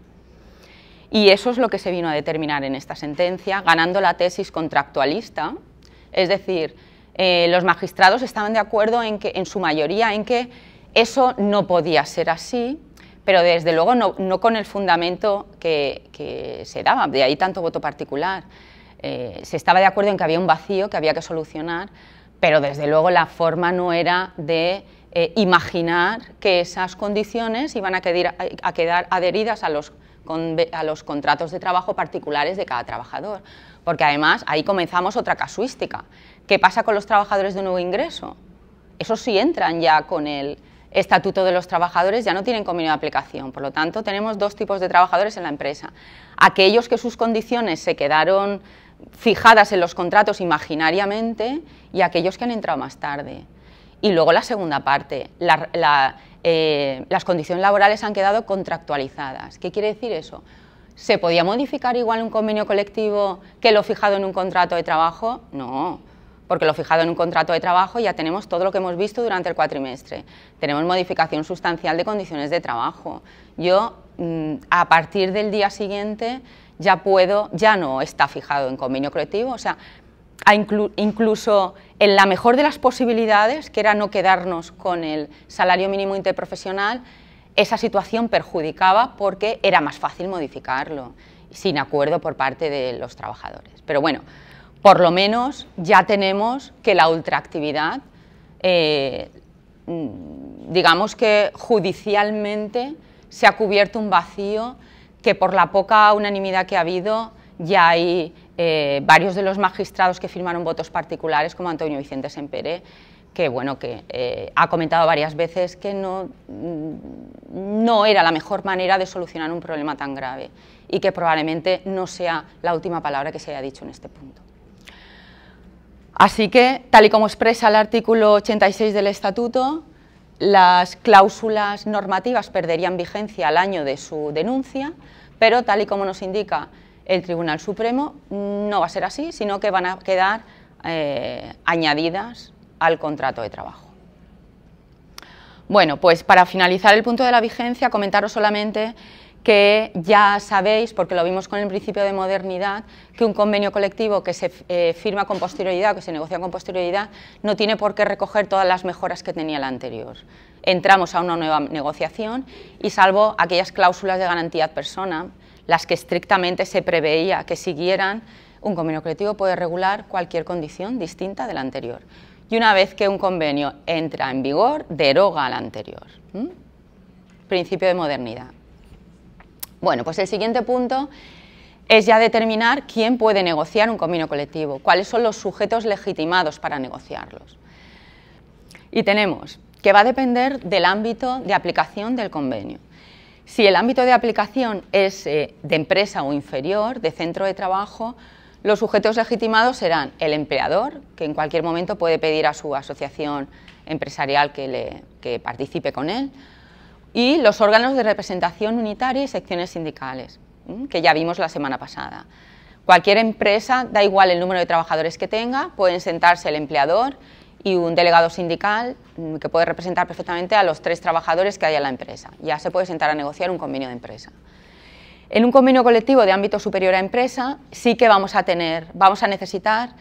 Y eso es lo que se vino a determinar en esta sentencia, ganando la tesis contractualista, es decir, eh, los magistrados estaban de acuerdo en, que, en su mayoría en que eso no podía ser así, pero desde luego no, con el fundamento que, se daba, de ahí tanto voto particular. Eh, se estaba de acuerdo en que había un vacío que había que solucionar, pero desde luego la forma no era de eh, imaginar que esas condiciones iban a quedar, adheridas a los, a los contratos de trabajo particulares de cada trabajador, porque además ahí comenzamos otra casuística. ¿Qué pasa con los trabajadores de nuevo ingreso? Esos sí entran ya con el Estatuto de los Trabajadores, ya no tienen convenio de aplicación. Por lo tanto, tenemos dos tipos de trabajadores en la empresa. Aquellos que sus condiciones se quedaron fijadas en los contratos imaginariamente y aquellos que han entrado más tarde. Y luego la segunda parte, eh, las condiciones laborales han quedado contractualizadas. ¿Qué quiere decir eso? ¿Se podía modificar igual un convenio colectivo que lo fijado en un contrato de trabajo? No, porque lo fijado en un contrato de trabajo ya tenemos todo lo que hemos visto durante el cuatrimestre. Tenemos modificación sustancial de condiciones de trabajo. Yo, mm, a partir del día siguiente, ya puedo, ya no está fijado en convenio colectivo, o sea, incluso en la mejor de las posibilidades, que era no quedarnos con el salario mínimo interprofesional, esa situación perjudicaba porque era más fácil modificarlo, sin acuerdo por parte de los trabajadores. Pero bueno, por lo menos ya tenemos que la ultraactividad, eh, digamos que judicialmente se ha cubierto un vacío que por la poca unanimidad que ha habido ya hay eh, varios de los magistrados que firmaron votos particulares, como Antonio Vicente Sempere, que, bueno, que eh, ha comentado varias veces que no, no era la mejor manera de solucionar un problema tan grave y que probablemente no sea la última palabra que se haya dicho en este punto. Así que, tal y como expresa el artículo 86 del Estatuto, las cláusulas normativas perderían vigencia al año de su denuncia, pero tal y como nos indica el Tribunal Supremo, no va a ser así, sino que van a quedar eh, añadidas al contrato de trabajo. Bueno, pues para finalizar el punto de la vigencia, comentaros solamente que ya sabéis, porque lo vimos con el principio de modernidad, que un convenio colectivo que se eh, firma con posterioridad o que se negocia con posterioridad no tiene por qué recoger todas las mejoras que tenía el anterior. Entramos a una nueva negociación y salvo aquellas cláusulas de garantía ad persona, las que estrictamente se preveía que siguieran, un convenio colectivo puede regular cualquier condición distinta de la anterior. Y una vez que un convenio entra en vigor, deroga al anterior. Principio de modernidad. Bueno, pues el siguiente punto es ya determinar quién puede negociar un convenio colectivo, cuáles son los sujetos legitimados para negociarlos. Y tenemos que va a depender del ámbito de aplicación del convenio. Si el ámbito de aplicación es eh, de empresa o inferior, de centro de trabajo, los sujetos legitimados serán el empleador, que en cualquier momento puede pedir a su asociación empresarial que, participe con él, y los órganos de representación unitaria y secciones sindicales, que ya vimos la semana pasada. Cualquier empresa, da igual el número de trabajadores que tenga, pueden sentarse el empleador y un delegado sindical que puede representar perfectamente a los tres trabajadores que hay en la empresa. Ya se puede sentar a negociar un convenio de empresa. En un convenio colectivo de ámbito superior a empresa sí que vamos a tener, vamos a necesitar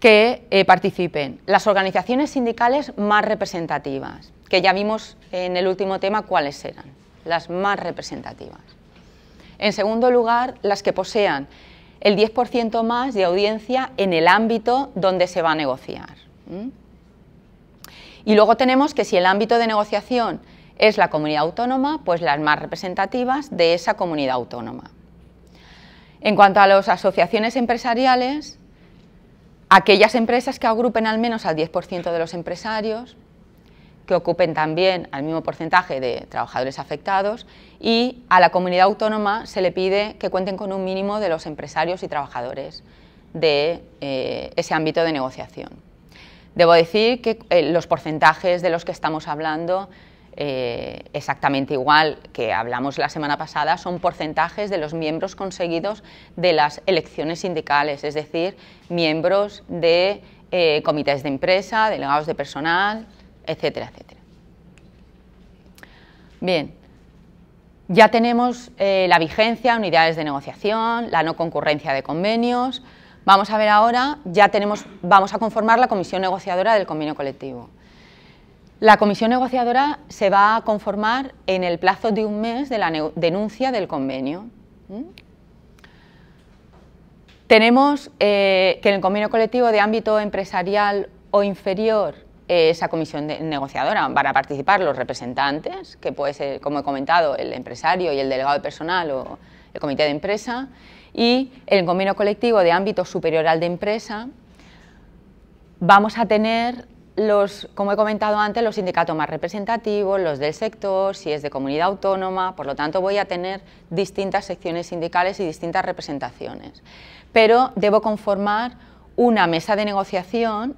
que eh, participen las organizaciones sindicales más representativas, que ya vimos en el último tema cuáles eran, las más representativas. En segundo lugar, las que posean el 10% más de audiencia en el ámbito donde se va a negociar. Y luego tenemos que si el ámbito de negociación es la comunidad autónoma, pues las más representativas de esa comunidad autónoma. En cuanto a las asociaciones empresariales, aquellas empresas que agrupen al menos al 10% de los empresarios, que ocupen también al mismo porcentaje de trabajadores afectados y a la comunidad autónoma se le pide que cuenten con un mínimo de los empresarios y trabajadores. de eh, ese ámbito de negociación. Debo decir que eh, los porcentajes de los que estamos hablando eh, exactamente igual que hablamos la semana pasada, son porcentajes de los miembros conseguidos de las elecciones sindicales, es decir, miembros de eh, comités de empresa, delegados de personal, etcétera, etcétera. Bien, ya tenemos eh, la vigencia, unidades de negociación, la no concurrencia de convenios. Vamos a ver ahora, ya tenemos, vamos a conformar la comisión negociadora del convenio colectivo. La comisión negociadora se va a conformar en el plazo de un mes de la denuncia del convenio. Tenemos eh, que en el convenio colectivo de ámbito empresarial o inferior, eh, esa comisión negociadora van a participar los representantes, que puede ser, como he comentado, el empresario y el delegado de personal o el comité de empresa, y en el convenio colectivo de ámbito superior al de empresa vamos a tener los, como he comentado antes, los sindicatos más representativos, los del sector, si es de comunidad autónoma, por lo tanto voy a tener distintas secciones sindicales y distintas representaciones. Pero debo conformar una mesa de negociación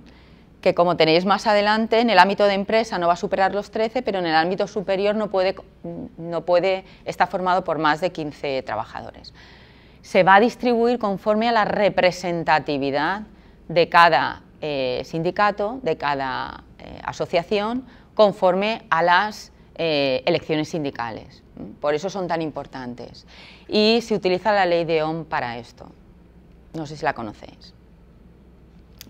que, como tenéis más adelante, en el ámbito de empresa no va a superar los 13, pero en el ámbito superior no puede, no puede estar formado por más de 15 trabajadores. Se va a distribuir conforme a la representatividad de cada eh, sindicato, de cada eh, asociación, conforme a las eh, elecciones sindicales. Por eso son tan importantes. Y se utiliza la ley de OM para esto. No sé si la conocéis.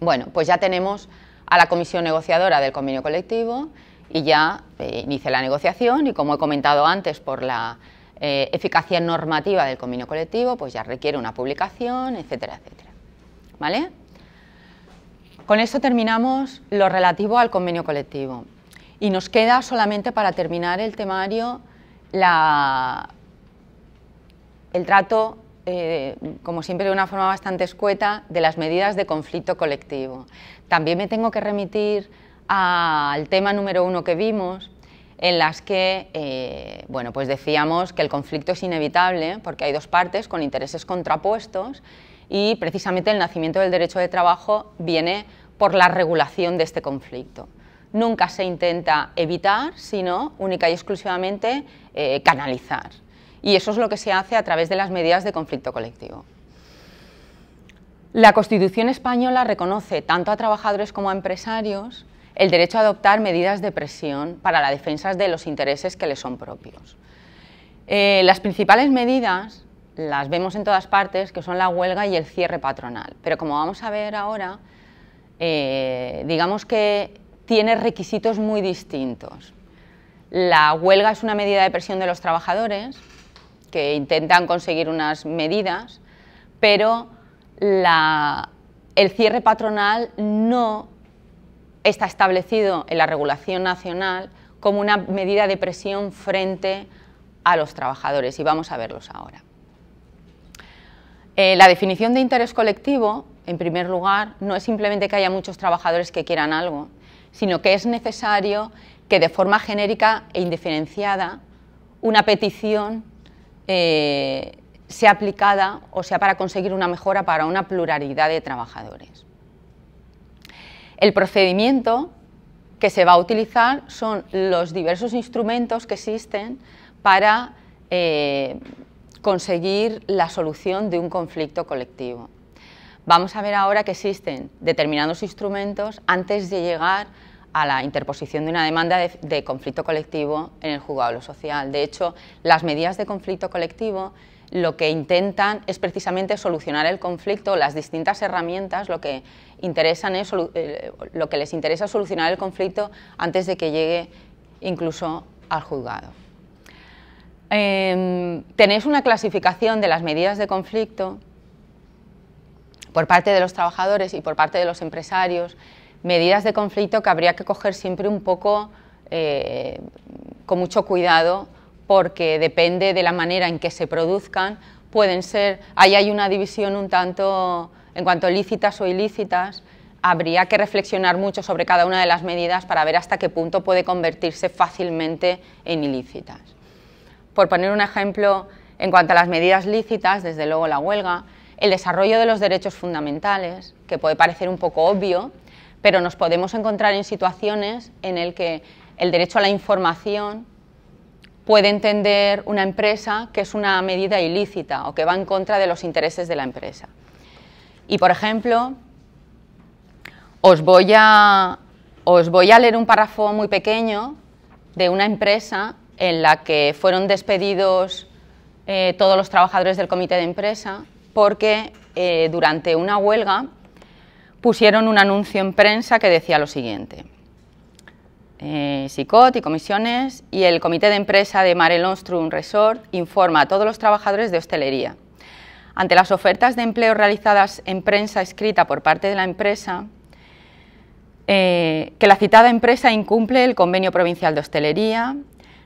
Bueno, pues ya tenemos a la comisión negociadora del convenio colectivo y ya inicia la negociación y como he comentado antes por la eficacia normativa del convenio colectivo, pues ya requiere una publicación, etcétera, etcétera. ¿Vale? Con esto terminamos lo relativo al convenio colectivo y nos queda solamente para terminar el temario el trato, eh, como siempre de una forma bastante escueta, de las medidas de conflicto colectivo. También me tengo que remitir al tema número uno que vimos, en las que eh, bueno, pues decíamos que el conflicto es inevitable porque hay dos partes con intereses contrapuestos y precisamente el nacimiento del derecho de trabajo viene por la regulación de este conflicto. Nunca se intenta evitar, sino única y exclusivamente eh, canalizar. Y eso es lo que se hace a través de las medidas de conflicto colectivo. La Constitución española reconoce tanto a trabajadores como a empresarios el derecho a adoptar medidas de presión para la defensa de los intereses que les son propios. Eh, las principales medidas las vemos en todas partes, que son la huelga y el cierre patronal. Pero como vamos a ver ahora, eh, digamos que tiene requisitos muy distintos. La huelga es una medida de presión de los trabajadores que intentan conseguir unas medidas, pero el cierre patronal no está establecido en la regulación nacional como una medida de presión frente a los trabajadores y vamos a verlos ahora. Eh, la definición de interés colectivo, en primer lugar, no es simplemente que haya muchos trabajadores que quieran algo, sino que es necesario que de forma genérica e indiferenciada una petición eh, sea aplicada o sea para conseguir una mejora para una pluralidad de trabajadores. El procedimiento que se va a utilizar son los diversos instrumentos que existen para eh, conseguir la solución de un conflicto colectivo. Vamos a ver ahora que existen determinados instrumentos antes de llegar a la interposición de una demanda de, conflicto colectivo en el juzgado lo social. De hecho, las medidas de conflicto colectivo lo que intentan es precisamente solucionar el conflicto, las distintas herramientas lo que, eh, lo que les interesa es solucionar el conflicto antes de que llegue incluso al juzgado. Em, tenéis una clasificación de las medidas de conflicto por parte de los trabajadores y por parte de los empresarios, medidas de conflicto que habría que coger siempre un poco eh, con mucho cuidado porque depende de la manera en que se produzcan, pueden ser, ahí hay una división un tanto en cuanto lícitas o ilícitas, habría que reflexionar mucho sobre cada una de las medidas para ver hasta qué punto puede convertirse fácilmente en ilícitas. Por poner un ejemplo, en cuanto a las medidas lícitas, desde luego la huelga, el desarrollo de los derechos fundamentales, que puede parecer un poco obvio, pero nos podemos encontrar en situaciones en las que el derecho a la información puede entender una empresa que es una medida ilícita o que va en contra de los intereses de la empresa. Y, por ejemplo, os voy a, os voy a leer un párrafo muy pequeño de una empresa en la que fueron despedidos eh, todos los trabajadores del comité de empresa porque eh, durante una huelga pusieron un anuncio en prensa que decía lo siguiente eh, SICOT y comisiones y el comité de empresa de Mare Nostrum Resort informa a todos los trabajadores de hostelería. Ante las ofertas de empleo realizadas en prensa escrita por parte de la empresa, que la citada empresa incumple el convenio provincial de hostelería,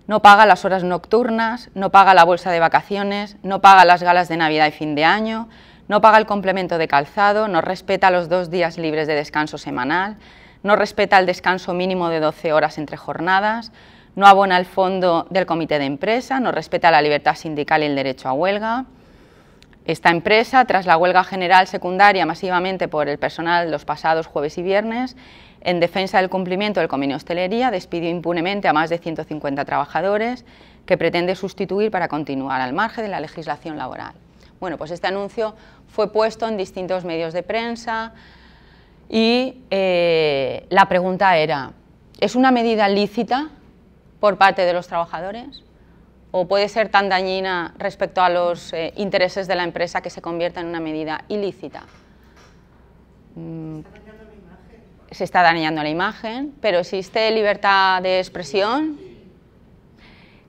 no paga las horas nocturnas, no paga la bolsa de vacaciones, no paga las galas de Navidad y fin de año, no paga el complemento de calzado, no respeta los dos días libres de descanso semanal, no respeta el descanso mínimo de 12 horas entre jornadas, no abona el fondo del comité de empresa, no respeta la libertad sindical y el derecho a huelga. Esta empresa, tras la huelga general secundaria masivamente por el personal los pasados jueves y viernes, en defensa del cumplimiento del convenio hostelería, despidió impunemente a más de 150 trabajadores que pretende sustituir para continuar al margen de la legislación laboral. Bueno, pues este anuncio fue puesto en distintos medios de prensa, y eh, la pregunta era, ¿es una medida lícita por parte de los trabajadores? ¿O puede ser tan dañina respecto a los eh, intereses de la empresa que se convierta en una medida ilícita? Mm, se está dañando la imagen, pero existe libertad de expresión.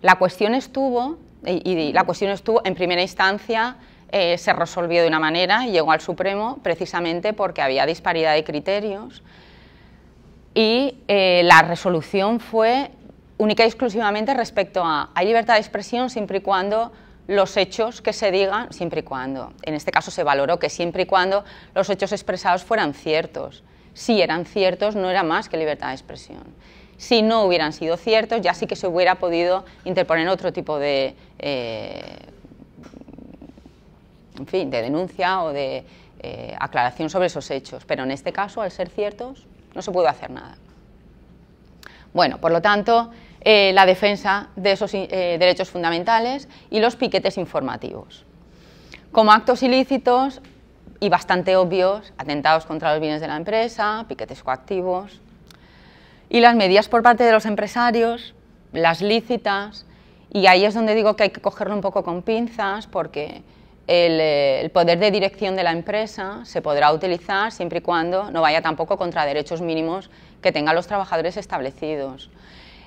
La cuestión estuvo, y la cuestión estuvo en primera instancia eh, se resolvió de una manera y llegó al Supremo precisamente porque había disparidad de criterios y eh, la resolución fue única y exclusivamente respecto a hay libertad de expresión siempre y cuando los hechos que se digan, siempre y cuando, en este caso se valoró que siempre y cuando los hechos expresados fueran ciertos. Si eran ciertos, no era más que libertad de expresión. Si no hubieran sido ciertos, ya sí que se hubiera podido interponer otro tipo de eh, en fin, de denuncia o de eh, aclaración sobre esos hechos, pero en este caso, al ser ciertos, no se puede hacer nada. Bueno, por lo tanto, eh, la defensa de esos eh, derechos fundamentales y los piquetes informativos. Como actos ilícitos y bastante obvios, atentados contra los bienes de la empresa, piquetes coactivos, y las medidas por parte de los empresarios, las lícitas, y ahí es donde digo que hay que cogerlo un poco con pinzas, porque eh, el, poder de dirección de la empresa se podrá utilizar siempre y cuando no vaya tampoco contra derechos mínimos que tengan los trabajadores establecidos.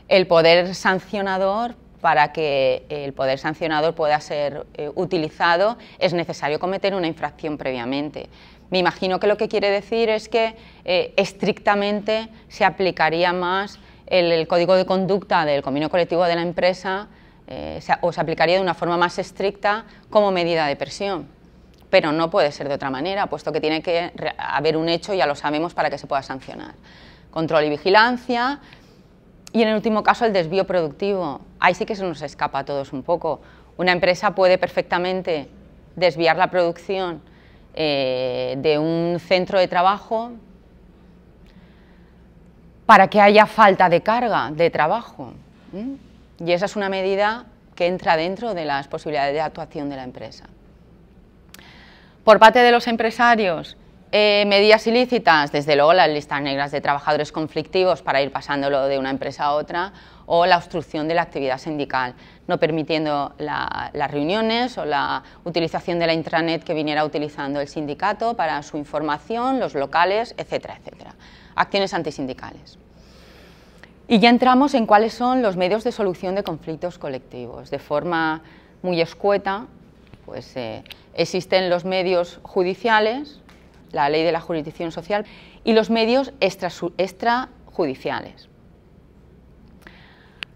El poder sancionador, para que el poder sancionador pueda ser eh, utilizado, es necesario cometer una infracción previamente. Me imagino que lo que quiere decir es que eh, estrictamente se aplicaría más el, código de conducta del convenio colectivo de la empresa eh, o se aplicaría de una forma más estricta como medida de presión. Pero no puede ser de otra manera, puesto que tiene que haber un hecho, ya lo sabemos, para que se pueda sancionar. Control y vigilancia, y en el último caso el desvío productivo. Ahí sí que se nos escapa a todos un poco. Una empresa puede perfectamente desviar la producción eh, de un centro de trabajo para que haya falta de carga de trabajo. Y esa es una medida que entra dentro de las posibilidades de actuación de la empresa. Por parte de los empresarios, eh, medidas ilícitas, desde luego las listas negras de trabajadores conflictivos para ir pasándolo de una empresa a otra, o la obstrucción de la actividad sindical, no permitiendo las reuniones o la utilización de la intranet que viniera utilizando el sindicato para su información, los locales, etcétera, etcétera. Acciones antisindicales. Y ya entramos en cuáles son los medios de solución de conflictos colectivos. De forma muy escueta, pues eh, existen los medios judiciales, la ley de la jurisdicción social, y los medios extrajudiciales.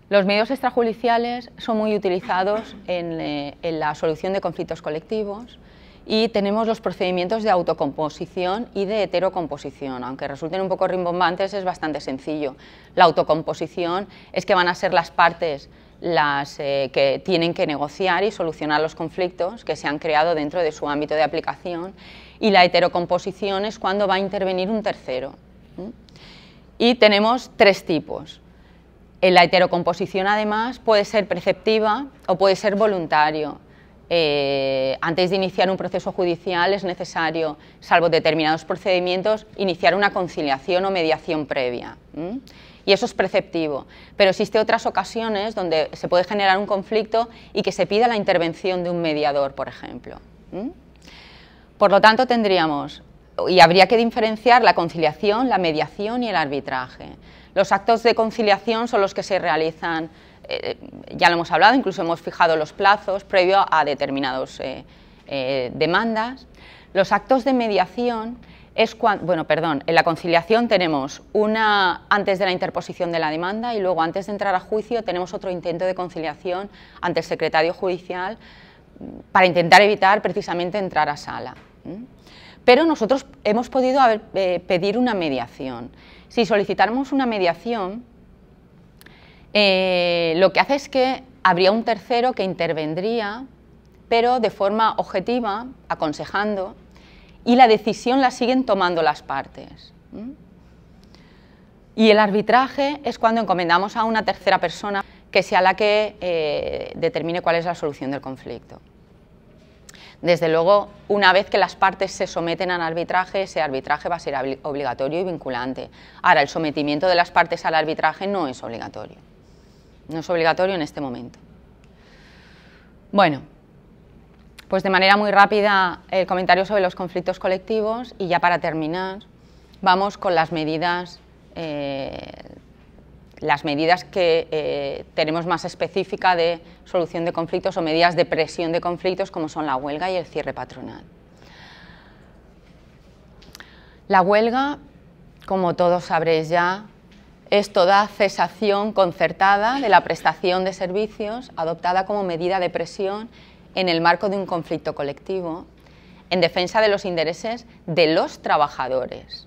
Los medios extrajudiciales son muy utilizados en, eh, en la solución de conflictos colectivos y tenemos los procedimientos de autocomposición y de heterocomposición. Aunque resulten un poco rimbombantes, es bastante sencillo. La autocomposición es que van a ser las partes las eh, que tienen que negociar y solucionar los conflictos que se han creado dentro de su ámbito de aplicación y la heterocomposición es cuando va a intervenir un tercero. Y tenemos tres tipos. En la heterocomposición además puede ser preceptiva o puede ser voluntario. Eh, antes de iniciar un proceso judicial es necesario, salvo determinados procedimientos, iniciar una conciliación o mediación previa y eso es preceptivo. Pero existe otras ocasiones donde se puede generar un conflicto y que se pida la intervención de un mediador, por ejemplo. Por lo tanto, tendríamos, y habría que diferenciar la conciliación, la mediación y el arbitraje. Los actos de conciliación son los que se realizan, eh, ya lo hemos hablado, incluso hemos fijado los plazos previo a determinadas eh, eh, demandas. Los actos de mediación es cuando, bueno, perdón, en la conciliación tenemos una antes de la interposición de la demanda y luego antes de entrar a juicio tenemos otro intento de conciliación ante el secretario judicial para intentar evitar precisamente entrar a sala. Pero nosotros hemos podido eh, pedir una mediación. Si solicitáramos una mediación, eh, lo que hace es que habría un tercero que intervendría, pero de forma objetiva, aconsejando, y la decisión la siguen tomando las partes. Y el arbitraje es cuando encomendamos a una tercera persona que sea la que eh, determine cuál es la solución del conflicto. Desde luego, una vez que las partes se someten al arbitraje, ese arbitraje va a ser obligatorio y vinculante. Ahora, el sometimiento de las partes al arbitraje no es obligatorio. No es obligatorio en este momento. Bueno, pues de manera muy rápida el comentario sobre los conflictos colectivos y ya para terminar vamos con las medidas, eh, las medidas que eh, tenemos más específica de solución de conflictos o medidas de presión de conflictos como son la huelga y el cierre patronal. La huelga, como todos sabréis ya, es toda cesación concertada de la prestación de servicios adoptada como medida de presión en el marco de un conflicto colectivo en defensa de los intereses de los trabajadores.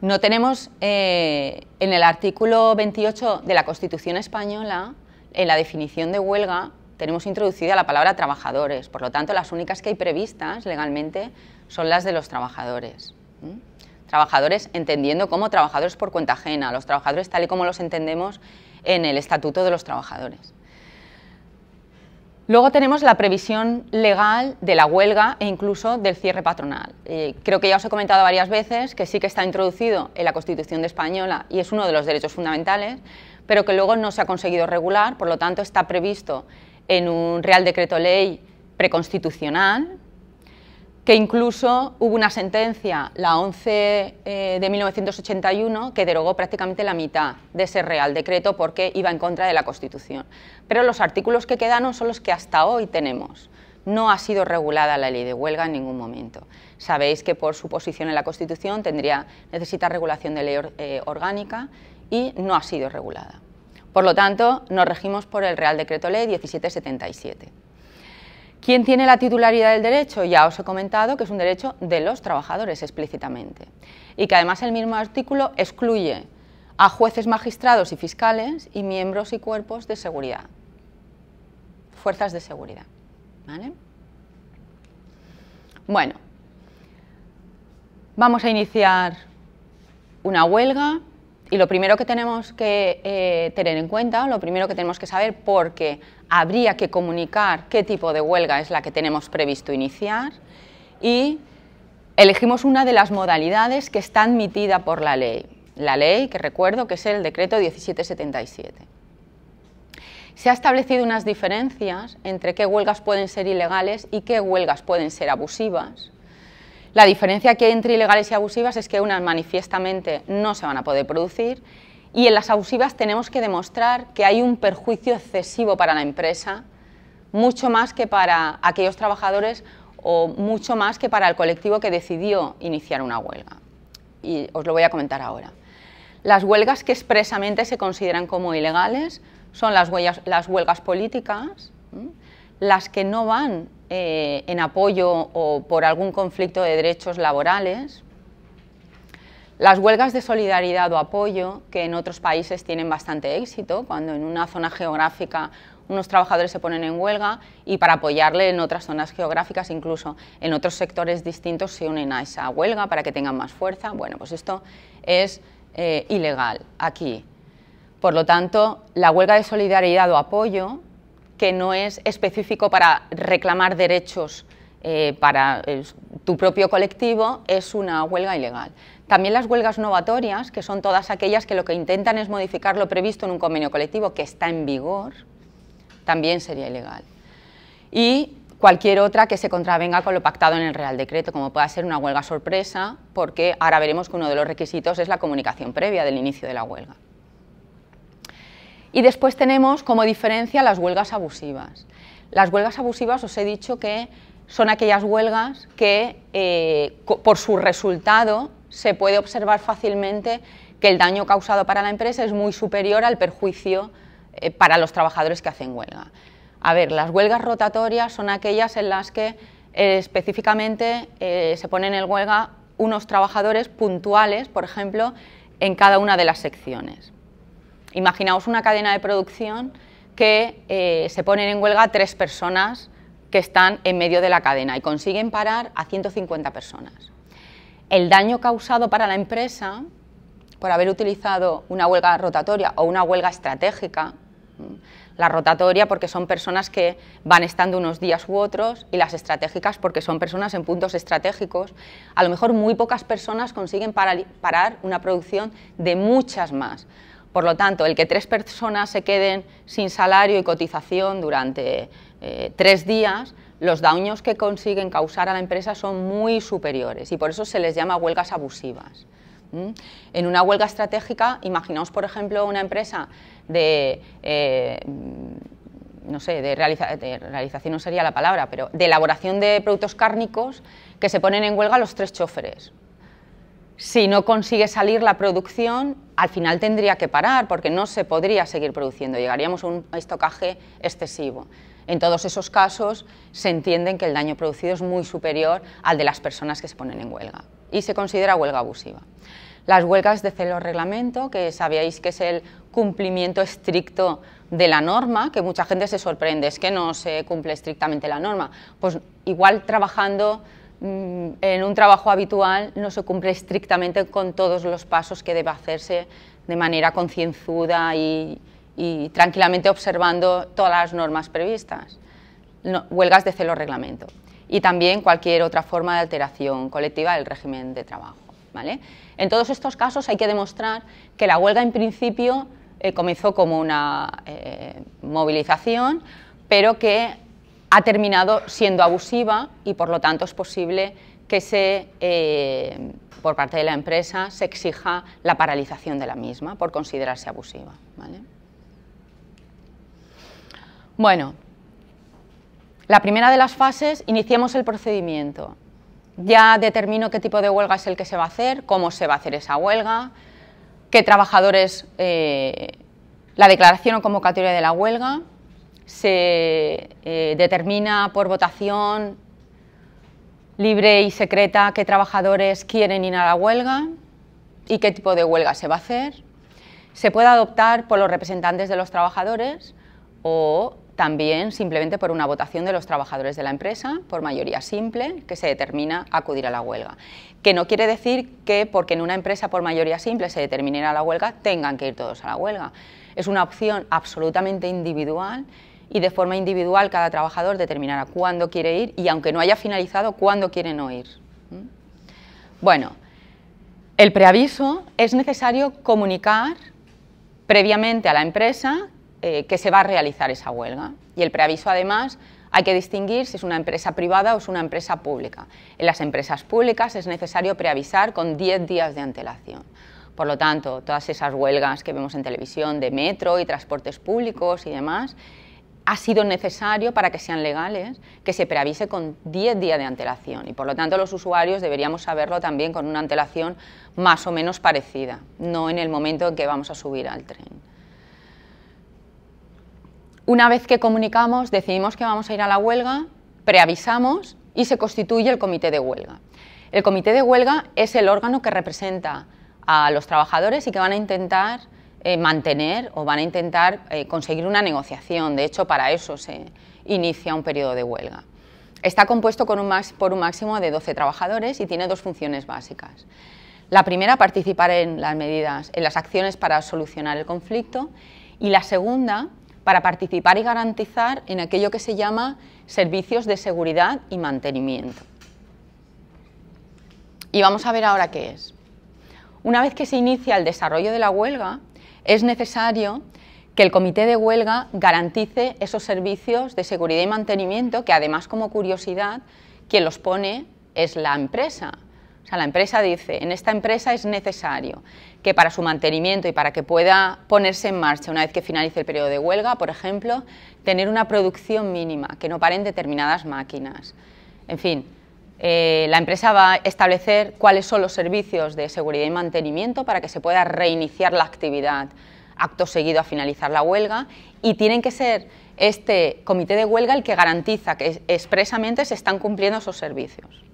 No tenemos eh, en el artículo 28 de la Constitución española, en la definición de huelga, tenemos introducida la palabra trabajadores, por lo tanto las únicas que hay previstas legalmente son las de los trabajadores. Trabajadores entendiendo como trabajadores por cuenta ajena, los trabajadores tal y como los entendemos en el Estatuto de los Trabajadores. Luego tenemos la previsión legal de la huelga e incluso del cierre patronal. Eh, creo que ya os he comentado varias veces que sí que está introducido en la Constitución de Española y es uno de los derechos fundamentales, pero que luego no se ha conseguido regular, por lo tanto está previsto en un Real Decreto Ley preconstitucional que incluso hubo una sentencia, la 11 eh, de 1981, que derogó prácticamente la mitad de ese Real Decreto porque iba en contra de la Constitución. Pero los artículos que quedaron son los que hasta hoy tenemos. No ha sido regulada la ley de huelga en ningún momento. Sabéis que por su posición en la Constitución tendría, necesita regulación de ley eh, orgánica y no ha sido regulada. Por lo tanto, nos regimos por el Real Decreto Ley 1777. ¿Quién tiene la titularidad del derecho? Ya os he comentado que es un derecho de los trabajadores explícitamente y que además el mismo artículo excluye a jueces, magistrados y fiscales y miembros y cuerpos de seguridad, fuerzas de seguridad. Bueno, vamos a iniciar una huelga y lo primero que tenemos que eh, tener en cuenta, lo primero que tenemos que saber, porque habría que comunicar qué tipo de huelga es la que tenemos previsto iniciar y elegimos una de las modalidades que está admitida por la ley. La ley, que recuerdo que es el decreto 1777. Se ha establecido unas diferencias entre qué huelgas pueden ser ilegales y qué huelgas pueden ser abusivas. La diferencia que hay entre ilegales y abusivas es que unas manifiestamente no se van a poder producir y en las abusivas tenemos que demostrar que hay un perjuicio excesivo para la empresa, mucho más que para aquellos trabajadores o mucho más que para el colectivo que decidió iniciar una huelga. Y os lo voy a comentar ahora. Las huelgas que expresamente se consideran como ilegales son las, huelgas, las huelgas políticas, las que no van eh, en apoyo o por algún conflicto de derechos laborales, las huelgas de solidaridad o apoyo, que en otros países tienen bastante éxito, cuando en una zona geográfica unos trabajadores se ponen en huelga y para apoyarle en otras zonas geográficas, incluso en otros sectores distintos, se unen a esa huelga para que tengan más fuerza. Bueno, pues esto es eh, ilegal aquí. Por lo tanto, la huelga de solidaridad o apoyo, que no es específico para reclamar derechos eh, para tu propio colectivo, es una huelga ilegal. También las huelgas novatorias, que son todas aquellas que lo que intentan es modificar lo previsto en un convenio colectivo que está en vigor, también sería ilegal. Y cualquier otra que se contravenga con lo pactado en el Real Decreto, como pueda ser una huelga sorpresa, porque ahora veremos que uno de los requisitos es la comunicación previa del inicio de la huelga. Y después tenemos como diferencia las huelgas abusivas. Las huelgas abusivas os he dicho que son aquellas huelgas que eh, por su resultado se puede observar fácilmente que el daño causado para la empresa es muy superior al perjuicio eh, para los trabajadores que hacen huelga. A ver, las huelgas rotatorias son aquellas en las que eh, específicamente se ponen en huelga unos trabajadores puntuales, por ejemplo, en cada una de las secciones. Imaginaos una cadena de producción que se ponen en huelga tres personas que están en medio de la cadena y consiguen parar a 150 personas el daño causado para la empresa por haber utilizado una huelga rotatoria o una huelga estratégica, la rotatoria porque son personas que van estando unos días u otros y las estratégicas porque son personas en puntos estratégicos. A lo mejor muy pocas personas consiguen parar una producción de muchas más. Por lo tanto, el que tres personas se queden sin salario y cotización durante eh, tres días los daños que consiguen causar a la empresa son muy superiores y por eso se les llama huelgas abusivas. En una huelga estratégica, imaginaos por ejemplo una empresa de, eh, no sé, de, realización no sería la palabra, pero de elaboración de productos cárnicos que se ponen en huelga los tres choferes. Si no consigue salir la producción, al final tendría que parar porque no se podría seguir produciendo, llegaríamos a un estocaje excesivo. En todos esos casos se entiende que el daño producido es muy superior al de las personas que se ponen en huelga y se considera huelga abusiva. Las huelgas de celo reglamento, que sabíais que es el cumplimiento estricto de la norma, que mucha gente se sorprende, es que no se cumple estrictamente la norma. Pues igual trabajando en un trabajo habitual no se cumple estrictamente con todos los pasos que debe hacerse de manera concienzuda y, y tranquilamente observando todas las normas previstas. huelgas de celo reglamento y también cualquier otra forma de alteración colectiva del régimen de trabajo. ¿vale? En todos estos casos hay que demostrar que la huelga en principio eh, comenzó como una eh, movilización, pero que ha terminado siendo abusiva y por lo tanto es posible que se, eh, por parte de la empresa se exija la paralización de la misma por considerarse abusiva. ¿vale? Bueno, la primera de las fases, iniciamos el procedimiento. Ya determino qué tipo de huelga es el que se va a hacer, cómo se va a hacer esa huelga, qué trabajadores, eh, la declaración o convocatoria de la huelga, se eh, determina por votación libre y secreta qué trabajadores quieren ir a la huelga y qué tipo de huelga se va a hacer. Se puede adoptar por los representantes de los trabajadores o también simplemente por una votación de los trabajadores de la empresa, por mayoría simple, que se determina acudir a la huelga. Que no quiere decir que porque en una empresa por mayoría simple se determine a la huelga, tengan que ir todos a la huelga. Es una opción absolutamente individual y de forma individual cada trabajador determinará cuándo quiere ir y aunque no haya finalizado, cuándo quiere no ir. ¿Mm? Bueno, el preaviso es necesario comunicar previamente a la empresa eh, que se va a realizar esa huelga. Y el preaviso, además, hay que distinguir si es una empresa privada o es una empresa pública. En las empresas públicas es necesario preavisar con 10 días de antelación. Por lo tanto, todas esas huelgas que vemos en televisión de metro y transportes públicos y demás, ha sido necesario para que sean legales que se preavise con 10 días de antelación y por lo tanto los usuarios deberíamos saberlo también con una antelación más o menos parecida, no en el momento en que vamos a subir al tren. Una vez que comunicamos, decidimos que vamos a ir a la huelga, preavisamos y se constituye el comité de huelga. El comité de huelga es el órgano que representa a los trabajadores y que van a intentar eh, mantener o van a intentar eh, conseguir una negociación. De hecho, para eso se inicia un periodo de huelga. Está compuesto por un máximo de 12 trabajadores y tiene dos funciones básicas. La primera, participar en las medidas, en las acciones para solucionar el conflicto y la segunda, para participar y garantizar en aquello que se llama servicios de seguridad y mantenimiento. Y vamos a ver ahora qué es. Una vez que se inicia el desarrollo de la huelga, es necesario que el comité de huelga garantice esos servicios de seguridad y mantenimiento, que además, como curiosidad, quien los pone es la empresa. O sea, la empresa dice, en esta empresa es necesario que para su mantenimiento y para que pueda ponerse en marcha una vez que finalice el periodo de huelga, por ejemplo, tener una producción mínima, que no paren determinadas máquinas. En fin, eh, la empresa va a establecer cuáles son los servicios de seguridad y mantenimiento para que se pueda reiniciar la actividad acto seguido a finalizar la huelga y tienen que ser este comité de huelga el que garantiza que expresamente se están cumpliendo esos servicios.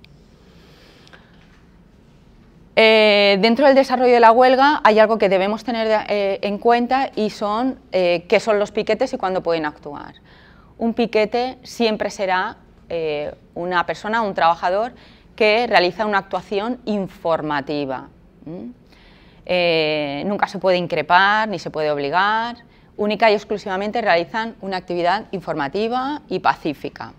Eh, dentro del desarrollo de la huelga hay algo que debemos tener eh, en cuenta y son qué son los piquetes y cuándo pueden actuar. Un piquete siempre será una persona, un trabajador que realiza una actuación informativa. nunca se puede increpar ni se puede obligar, única y exclusivamente realizan una actividad informativa y pacífica.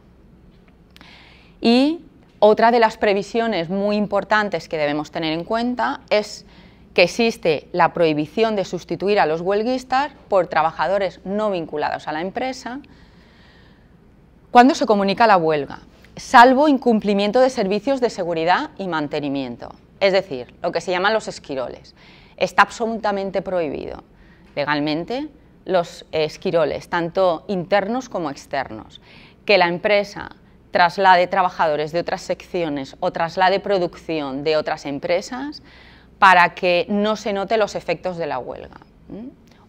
Y otra de las previsiones muy importantes que debemos tener en cuenta es que existe la prohibición de sustituir a los huelguistas por trabajadores no vinculados a la empresa cuando se comunica la huelga, salvo incumplimiento de servicios de seguridad y mantenimiento, es decir, lo que se llaman los esquiroles. Está absolutamente prohibido legalmente los esquiroles, tanto internos como externos. Que la empresa traslade trabajadores de otras secciones o traslade producción de otras empresas para que no se note los efectos de la huelga.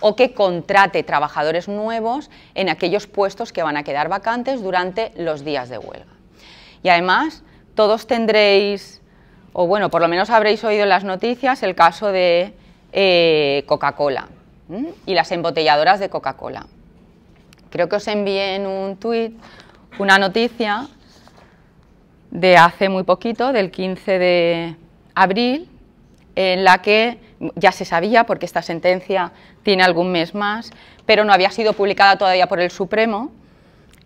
O que contrate trabajadores nuevos en aquellos puestos que van a quedar vacantes durante los días de huelga. Y además, todos tendréis, o bueno, por lo menos habréis oído en las noticias el caso de eh, Coca-Cola y las embotelladoras de Coca-Cola. Creo que os envié en un tuit una noticia de hace muy poquito, del 15 de abril, en la que ya se sabía, porque esta sentencia tiene algún mes más, pero no había sido publicada todavía por el Supremo,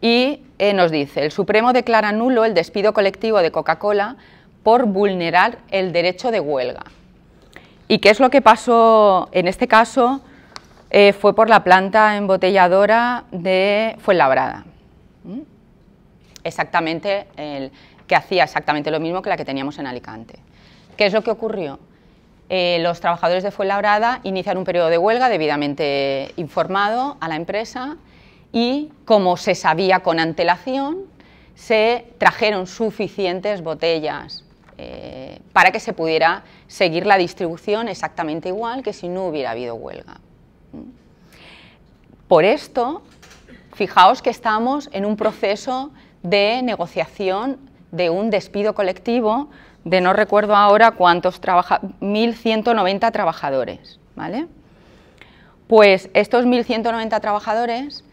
y eh, nos dice, el Supremo declara nulo el despido colectivo de Coca-Cola por vulnerar el derecho de huelga. ¿Y qué es lo que pasó en este caso? Eh, fue por la planta embotelladora de Fuenlabrada exactamente el, que hacía exactamente lo mismo que la que teníamos en Alicante. ¿Qué es lo que ocurrió? Eh, los trabajadores de Fuenlabrada iniciaron un periodo de huelga debidamente informado a la empresa y, como se sabía con antelación, se trajeron suficientes botellas eh, para que se pudiera seguir la distribución exactamente igual que si no hubiera habido huelga. Por esto, fijaos que estamos en un proceso de negociación de un despido colectivo de no recuerdo ahora cuántos 1.190 trabajadores. ¿vale? Pues estos 1.190 trabajadores,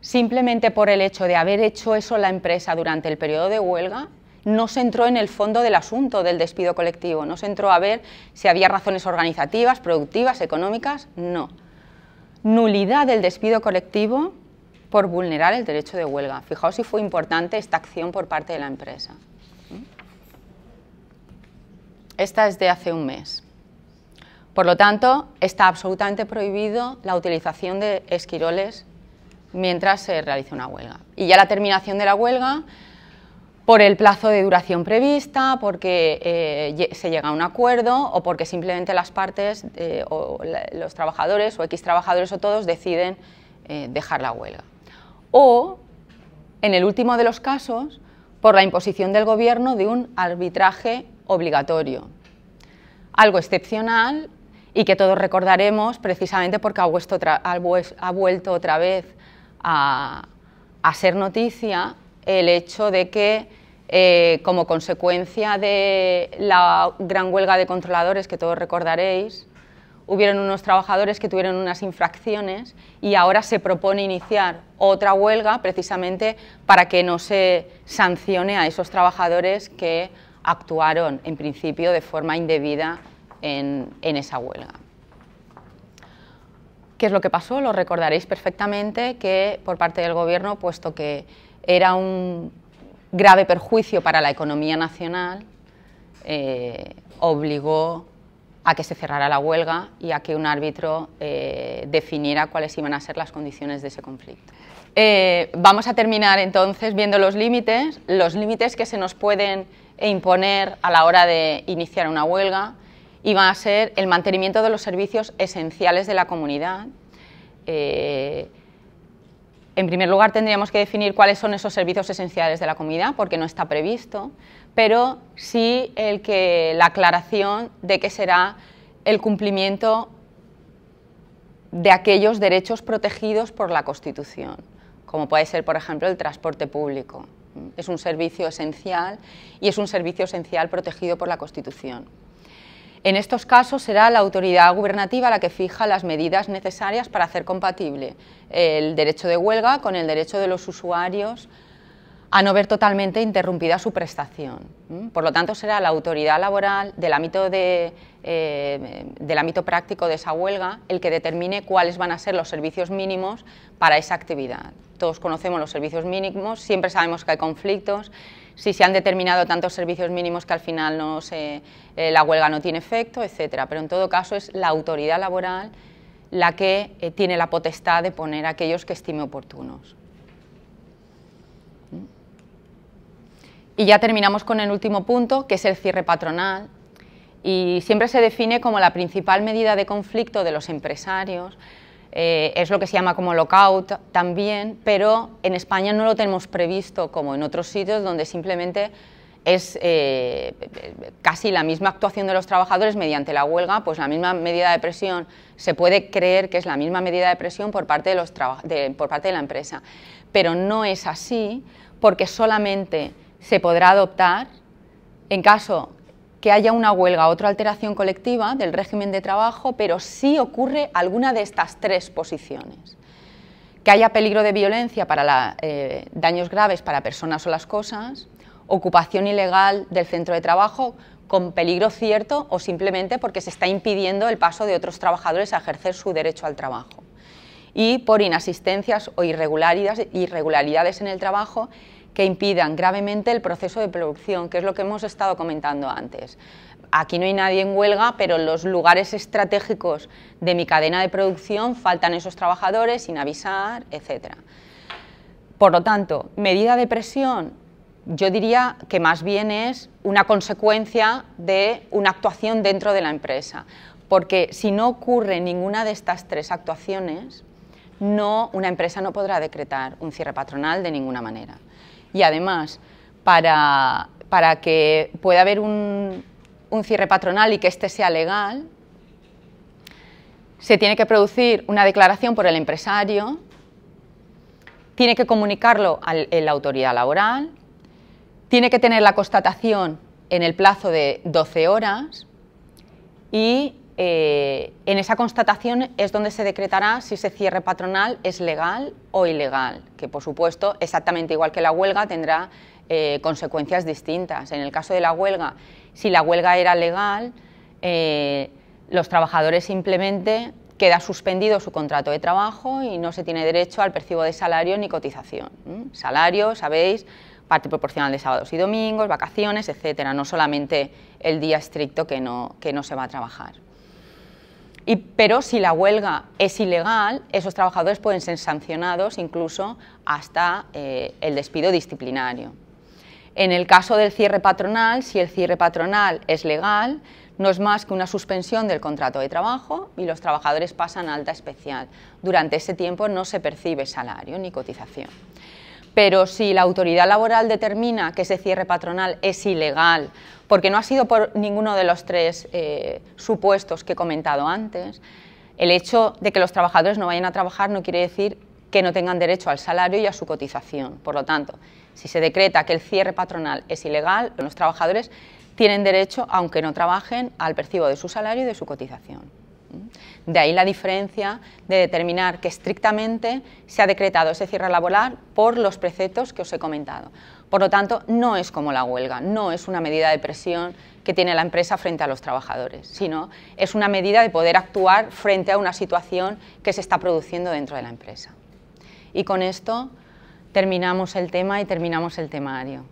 simplemente por el hecho de haber hecho eso la empresa durante el periodo de huelga, no se entró en el fondo del asunto del despido colectivo, no se entró a ver si había razones organizativas, productivas, económicas, no. Nulidad del despido colectivo por vulnerar el derecho de huelga. Fijaos si fue importante esta acción por parte de la empresa. Esta es de hace un mes. Por lo tanto, está absolutamente prohibido la utilización de esquiroles mientras se realiza una huelga. Y ya la terminación de la huelga, por el plazo de duración prevista, porque eh, se llega a un acuerdo o porque simplemente las partes, eh, o los trabajadores o X trabajadores o todos deciden eh, dejar la huelga o, en el último de los casos, por la imposición del Gobierno de un arbitraje obligatorio. Algo excepcional y que todos recordaremos precisamente porque ha, vuelto otra vez a, ser noticia el hecho de que eh, como consecuencia de la gran huelga de controladores que todos recordaréis, hubieron unos trabajadores que tuvieron unas infracciones y ahora se propone iniciar otra huelga precisamente para que no se sancione a esos trabajadores que actuaron en principio de forma indebida en, esa huelga. ¿Qué es lo que pasó? Lo recordaréis perfectamente que por parte del Gobierno, puesto que era un grave perjuicio para la economía nacional, eh, obligó a que se cerrara la huelga y a que un árbitro eh, definiera cuáles iban a ser las condiciones de ese conflicto. Eh, vamos a terminar entonces viendo los límites, los límites que se nos pueden imponer a la hora de iniciar una huelga y va a ser el mantenimiento de los servicios esenciales de la comunidad. Eh, en primer lugar, tendríamos que definir cuáles son esos servicios esenciales de la comunidad, porque no está previsto, pero sí el que, la aclaración de que será el cumplimiento de aquellos derechos protegidos por la Constitución, como puede ser, por ejemplo, el transporte público. Es un servicio esencial y es un servicio esencial protegido por la Constitución. En estos casos será la autoridad gubernativa la que fija las medidas necesarias para hacer compatible el derecho de huelga con el derecho de los usuarios a no ver totalmente interrumpida su prestación. Por lo tanto, será la autoridad laboral del ámbito, de, eh, del ámbito práctico de esa huelga el que determine cuáles van a ser los servicios mínimos para esa actividad. Todos conocemos los servicios mínimos, siempre sabemos que hay conflictos, si se han determinado tantos servicios mínimos que al final eh, la huelga no tiene efecto, etc. Pero en todo caso es la autoridad laboral la que eh, tiene la potestad de poner aquellos que estime oportunos. Y ya terminamos con el último punto, que es el cierre patronal. Y siempre se define como la principal medida de conflicto de los empresarios. Eh, es lo que se llama como lockout también, pero en España no lo tenemos previsto como en otros sitios donde simplemente es eh, casi la misma actuación de los trabajadores mediante la huelga, pues la misma medida de presión, se puede creer que es la misma medida de presión por parte de, los por parte de la empresa, pero no es así porque solamente se podrá adoptar en caso que haya una huelga o otra alteración colectiva del régimen de trabajo, pero si ocurre alguna de estas tres posiciones. Que haya peligro de violencia para eh, daños graves para personas o las cosas, ocupación ilegal del centro de trabajo con peligro cierto o simplemente porque se está impidiendo el paso de otros trabajadores a ejercer su derecho al trabajo. Y por inasistencias o irregularidades, irregularidades en el trabajo que impidan gravemente el proceso de producción, que es lo que hemos estado comentando antes. Aquí no hay nadie en huelga, pero en los lugares estratégicos de mi cadena de producción faltan esos trabajadores sin avisar, etc. Por lo tanto, medida de presión, yo diría que más bien es una consecuencia de una actuación dentro de la empresa, porque si no ocurre ninguna de estas tres actuaciones, no, una empresa no podrá decretar un cierre patronal de ninguna manera y además para, que pueda haber un, cierre patronal y que éste sea legal, se tiene que producir una declaración por el empresario, tiene que comunicarlo a la autoridad laboral, tiene que tener la constatación en el plazo de 12 horas y eh, en esa constatación es donde se decretará si ese cierre patronal es legal o ilegal, que por supuesto, exactamente igual que la huelga, tendrá eh, consecuencias distintas. En el caso de la huelga, si la huelga era legal, eh, los trabajadores simplemente queda suspendido su contrato de trabajo y no se tiene derecho al percibo de salario ni cotización. Salario, sabéis, parte proporcional de sábados y domingos, vacaciones, etcétera, no solamente el día estricto que no, que no se va a trabajar pero si la huelga es ilegal, esos trabajadores pueden ser sancionados incluso hasta eh, el despido disciplinario. En el caso del cierre patronal, si el cierre patronal es legal, no es más que una suspensión del contrato de trabajo y los trabajadores pasan alta especial. Durante ese tiempo no se percibe salario ni cotización. Pero si la autoridad laboral determina que ese cierre patronal es ilegal, porque no ha sido por ninguno de los tres eh, supuestos que he comentado antes, el hecho de que los trabajadores no vayan a trabajar no quiere decir que no tengan derecho al salario y a su cotización. Por lo tanto, si se decreta que el cierre patronal es ilegal, los trabajadores tienen derecho, aunque no trabajen, al percibo de su salario y de su cotización. De ahí la diferencia de determinar que estrictamente se ha decretado ese cierre laboral por los preceptos que os he comentado. Por lo tanto, no es como la huelga, no es una medida de presión que tiene la empresa frente a los trabajadores, sino es una medida de poder actuar frente a una situación que se está produciendo dentro de la empresa. Y con esto terminamos el tema y terminamos el temario.